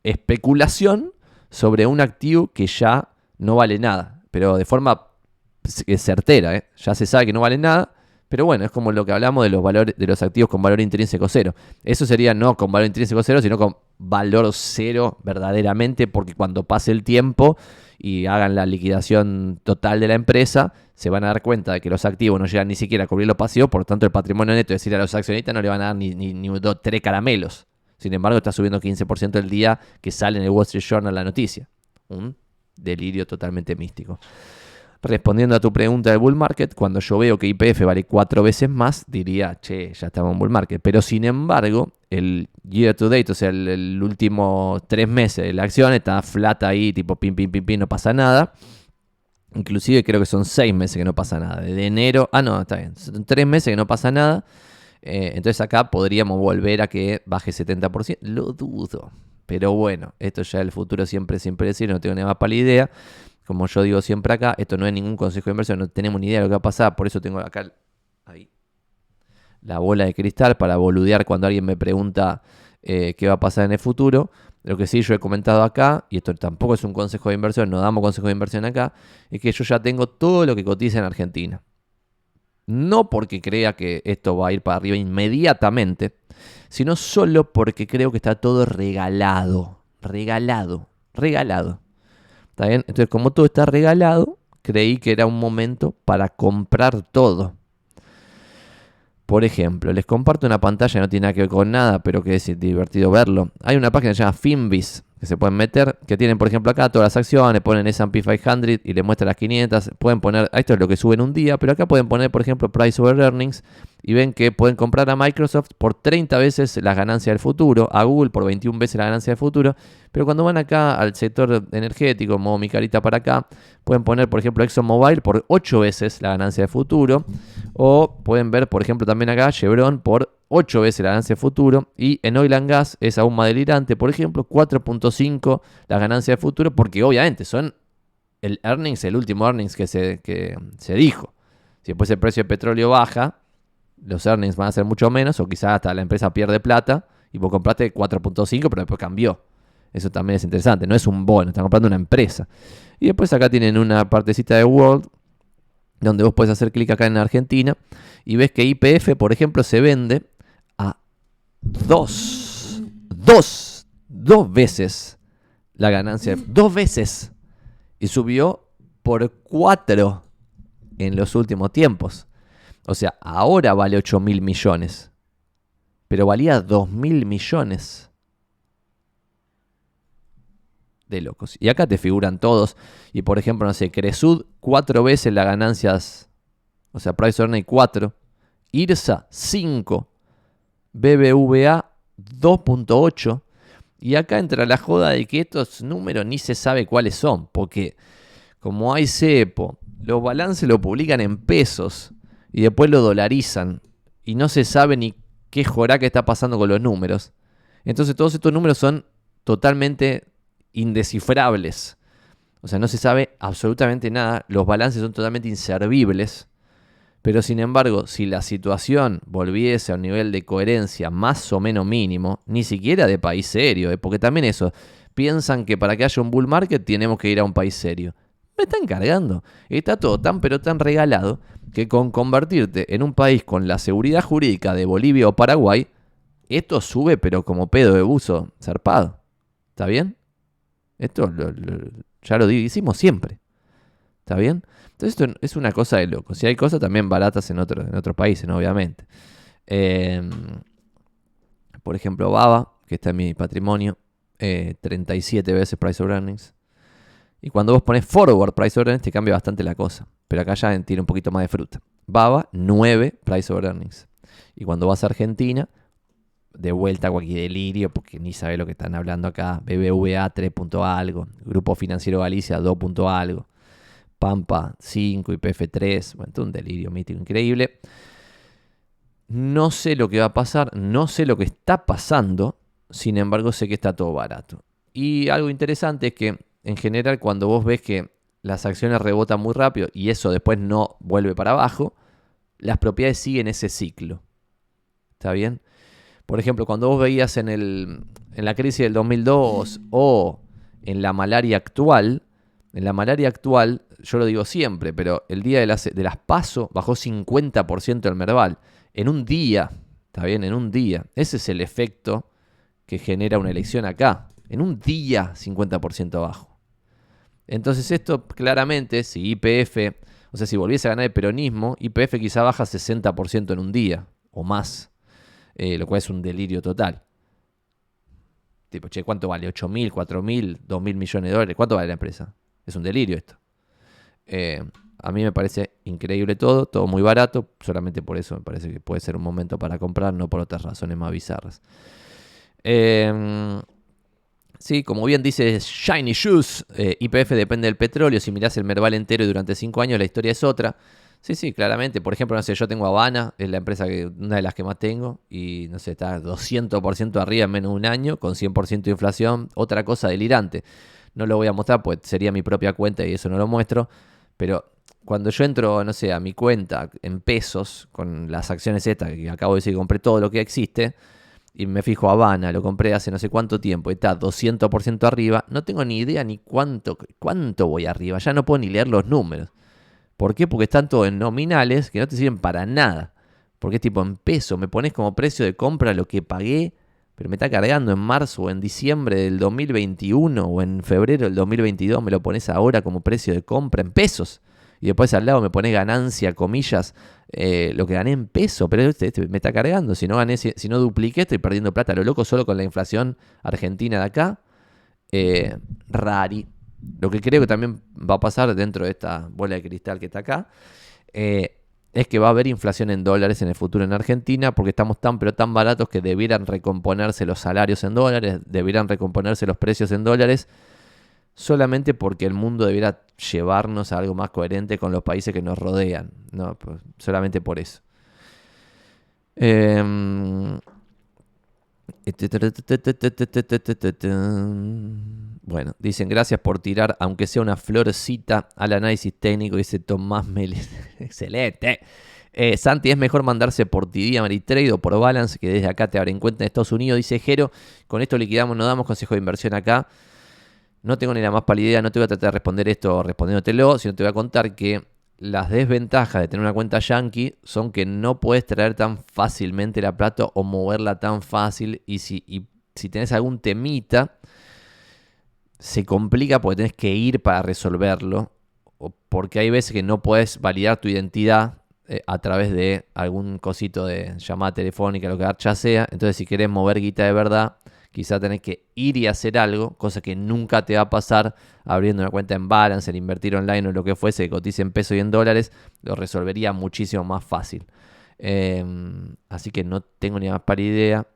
especulación sobre un activo que ya no vale nada. Pero de forma certera. ¿eh? Ya se sabe que no vale nada. Pero bueno, es como lo que hablamos de los valores de los activos con valor intrínseco cero. Eso sería no con valor intrínseco cero, sino con valor cero verdaderamente, porque cuando pase el tiempo y hagan la liquidación total de la empresa, se van a dar cuenta de que los activos no llegan ni siquiera a cubrir los pasivos, por lo tanto el patrimonio neto, es decir, a los accionistas no le van a dar ni, ni, tres caramelos. Sin embargo, está subiendo 15% el día que sale en el Wall Street Journal la noticia. Un delirio totalmente místico. Respondiendo a tu pregunta del bull market, cuando yo veo que IPF vale cuatro veces más, diría, che, ya estamos en bull market. Pero sin embargo, el year to date, o sea, el, último tres meses de la acción está flat ahí, tipo pim, pim, pim, pim, no pasa nada. Inclusive creo que son seis meses que no pasa nada. De enero, ah, no, está bien, son tres meses que no pasa nada. Eh, entonces acá podríamos volver a que baje 70%. Lo dudo. Pero bueno, esto ya el futuro siempre, siempre decir, no tengo ni más la idea como yo digo siempre acá, esto no es ningún consejo de inversión, no tenemos ni idea de lo que va a pasar, por eso tengo acá ahí, la bola de cristal para boludear cuando alguien me pregunta eh, qué va a pasar en el futuro. Lo que sí yo he comentado acá, y esto tampoco es un consejo de inversión, no damos consejo de inversión acá, es que yo ya tengo todo lo que cotiza en Argentina. No porque crea que esto va a ir para arriba inmediatamente, sino solo porque creo que está todo regalado. Regalado. Regalado. Entonces, como todo está regalado, creí que era un momento para comprar todo. Por ejemplo, les comparto una pantalla, no tiene nada que ver con nada, pero que es divertido verlo. Hay una página que se llama Finbis, que se pueden meter, que tienen, por ejemplo, acá todas las acciones, ponen S&P 500 y le muestran las 500. Pueden poner, esto es lo que suben un día, pero acá pueden poner, por ejemplo, Price over Earnings y ven que pueden comprar a Microsoft por 30 veces las ganancias del futuro, a Google por 21 veces la ganancia del futuro, pero cuando van acá al sector energético, modo mi carita para acá, pueden poner, por ejemplo, ExxonMobil por 8 veces la ganancia del futuro, o pueden ver, por ejemplo, también acá Chevron por 8 veces la ganancia del futuro, y en Oil and Gas es aún más delirante, por ejemplo, 4.5 la ganancia del futuro, porque obviamente son el earnings, el último earnings que se, que se dijo. Si después el precio del petróleo baja, los earnings van a ser mucho menos, o quizás hasta la empresa pierde plata y vos compraste 4.5, pero después cambió. Eso también es interesante, no es un bono, están comprando una empresa. Y después acá tienen una partecita de World, donde vos puedes hacer clic acá en Argentina y ves que IPF, por ejemplo, se vende a dos, dos, dos veces la ganancia, dos veces. Y subió por cuatro en los últimos tiempos. O sea, ahora vale 8 mil millones. Pero valía 2 mil millones. De locos. Y acá te figuran todos. Y por ejemplo, no sé, Cresud, cuatro veces las ganancias. O sea, Price Earnings 4. IRSA 5. BBVA 2.8. Y acá entra la joda de que estos números ni se sabe cuáles son. Porque como hay cepo, los balances lo publican en pesos y después lo dolarizan y no se sabe ni qué que está pasando con los números. Entonces todos estos números son totalmente indescifrables. O sea, no se sabe absolutamente nada, los balances son totalmente inservibles. Pero sin embargo, si la situación volviese a un nivel de coherencia más o menos mínimo, ni siquiera de país serio, ¿eh? porque también eso, piensan que para que haya un bull market tenemos que ir a un país serio. Me están cargando. Está todo tan pero tan regalado que con convertirte en un país con la seguridad jurídica de Bolivia o Paraguay, esto sube pero como pedo de buzo zarpado. ¿Está bien? Esto ya lo hicimos siempre. ¿Está bien? Entonces esto es una cosa de loco. Si hay cosas también baratas en, otro, en otros países, obviamente. Em, por ejemplo, Baba, que está en mi patrimonio, 37 eh, veces Price of Earnings. Y cuando vos pones forward price order, te cambia bastante la cosa. Pero acá ya tiene un poquito más de fruta. Baba, 9 Price over Earnings. Y cuando vas a Argentina, de vuelta a cualquier delirio, porque ni sabe lo que están hablando acá. BBVA 3 algo, Grupo Financiero Galicia 2 algo, Pampa 5, IPF 3, bueno, un delirio mítico increíble. No sé lo que va a pasar, no sé lo que está pasando, sin embargo sé que está todo barato. Y algo interesante es que en general cuando vos ves que las acciones rebotan muy rápido y eso después no vuelve para abajo, las propiedades siguen ese ciclo. ¿Está bien? Por ejemplo, cuando vos veías en, el, en la crisis del 2002 o en la malaria actual, en la malaria actual, yo lo digo siempre, pero el día de las, de las PASO bajó 50% el Merval. En un día, ¿está bien? En un día. Ese es el efecto que genera una elección acá. En un día, 50% abajo. Entonces esto claramente, si IPF, o sea, si volviese a ganar el peronismo, IPF quizá baja 60% en un día o más. Eh, lo cual es un delirio total. Tipo, che, ¿cuánto vale? ¿8 mil, 4 mil, 2 mil millones de dólares? ¿Cuánto vale la empresa? Es un delirio esto. Eh, a mí me parece increíble todo, todo muy barato, solamente por eso me parece que puede ser un momento para comprar, no por otras razones más bizarras. Em, sí, como bien dice Shiny Shoes, eh, IPF depende del petróleo, si mirás el Merval entero durante 5 años la historia es otra. Sí, sí, claramente. Por ejemplo, no sé, yo tengo Habana, es la empresa que una de las que más tengo, y no sé, está 200% arriba en menos de un año, con 100% de inflación. Otra cosa delirante. No lo voy a mostrar, pues sería mi propia cuenta y eso no lo muestro. Pero cuando yo entro, no sé, a mi cuenta en pesos, con las acciones estas, que acabo de decir, compré todo lo que existe, y me fijo Habana, lo compré hace no sé cuánto tiempo, está 200% arriba, no tengo ni idea ni cuánto, cuánto voy arriba, ya no puedo ni leer los números. ¿Por qué? Porque están todos en nominales que no te sirven para nada. Porque es tipo en peso, me pones como precio de compra lo que pagué, pero me está cargando en marzo o en diciembre del 2021 o en febrero del 2022, me lo pones ahora como precio de compra en pesos. Y después al lado me pones ganancia, comillas, eh, lo que gané en peso, pero este, este, me está cargando. Si no gané, si, no dupliqué, estoy perdiendo plata. Lo loco solo con la inflación argentina de acá. Eh, rari. Lo que creo que también va a pasar dentro de esta bola de cristal que está acá eh, es que va a haber inflación en dólares en el futuro en Argentina porque estamos tan pero tan baratos que debieran recomponerse los salarios en dólares, debieran recomponerse los precios en dólares solamente porque el mundo debiera llevarnos a algo más coherente con los países que nos rodean, no, pues, solamente por eso. Eh, bueno, dicen gracias por tirar, aunque sea una florcita, al análisis técnico, dice Tomás Meles. Excelente. Eh, Santi, es mejor mandarse por TD, Ameritrade o por Balance, que desde acá te abren cuenta en Estados Unidos, dice Jero. Con esto liquidamos, no damos consejo de inversión acá. No tengo ni la más pálida no te voy a tratar de responder esto respondiéndotelo, sino te voy a contar que las desventajas de tener una cuenta yankee son que no puedes traer tan fácilmente la plata o moverla tan fácil. Y si, y tenés algún temita, se complica porque tenés que ir para resolverlo. Porque hay veces que no puedes validar tu identidad eh, a través de algún cosito de llamada telefónica, lo que ya sea. Entonces, si querés mover guita de verdad, quizá tenés que ir y hacer algo, cosa que nunca te va a pasar abriendo una cuenta en balance, en invertir online o lo que fuese, que cotice en pesos y en dólares, lo resolvería muchísimo más fácil. Em, así que no tengo ni más para idea.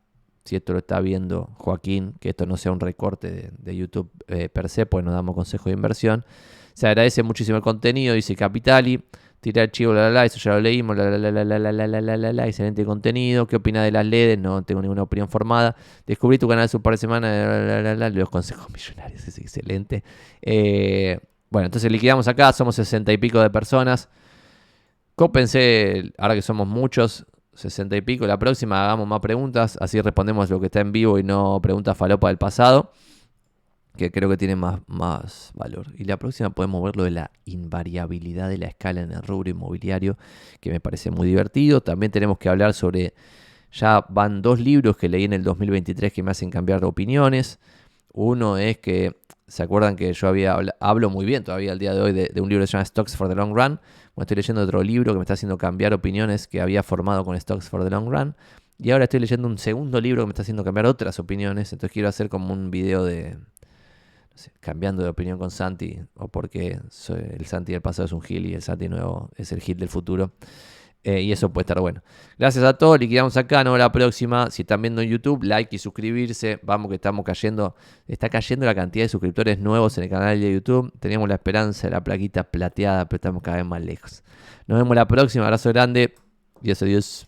Si esto lo está viendo Joaquín, que esto no sea un recorte de, YouTube eh, per se, pues nos damos consejo de inversión. Se agradece muchísimo el contenido, dice Capitali tirar chivo, la, la, eso ya lo leímos, la, la, excelente contenido. ¿Qué opina de las LEDs? No tengo ninguna opinión formada. Descubrí tu canal hace un par de semanas, los consejos millonarios, es excelente. Eh, bueno, entonces liquidamos acá, somos sesenta y pico de personas. Cópense, ahora que somos muchos, sesenta y pico. La próxima hagamos más preguntas, así respondemos lo que está en vivo y no preguntas falopa del pasado que creo que tiene más, más valor. Y la próxima podemos ver lo de la invariabilidad de la escala en el rubro inmobiliario, que me parece muy divertido. También tenemos que hablar sobre, ya van dos libros que leí en el 2023 que me hacen cambiar de opiniones. Uno es que, ¿se acuerdan que yo había hablo muy bien todavía al día de hoy de, un libro que se llama Stocks for the Long Run? Bueno, estoy leyendo otro libro que me está haciendo cambiar opiniones que había formado con Stocks for the Long Run. Y ahora estoy leyendo un segundo libro que me está haciendo cambiar otras opiniones. Entonces quiero hacer como un video de, cambiando de opinión con Santi, o porque el Santi del pasado es un Gil y el Santi nuevo es el Gil del futuro. Eh, y eso puede estar bueno. Gracias a todos, liquidamos acá, no la próxima. Si están viendo en YouTube, like y suscribirse. Vamos que estamos cayendo, está cayendo la cantidad de suscriptores nuevos en el canal de YouTube. Teníamos la esperanza de la plaquita plateada, pero estamos cada vez más lejos. Nos vemos la próxima, abrazo grande. Dios adiós.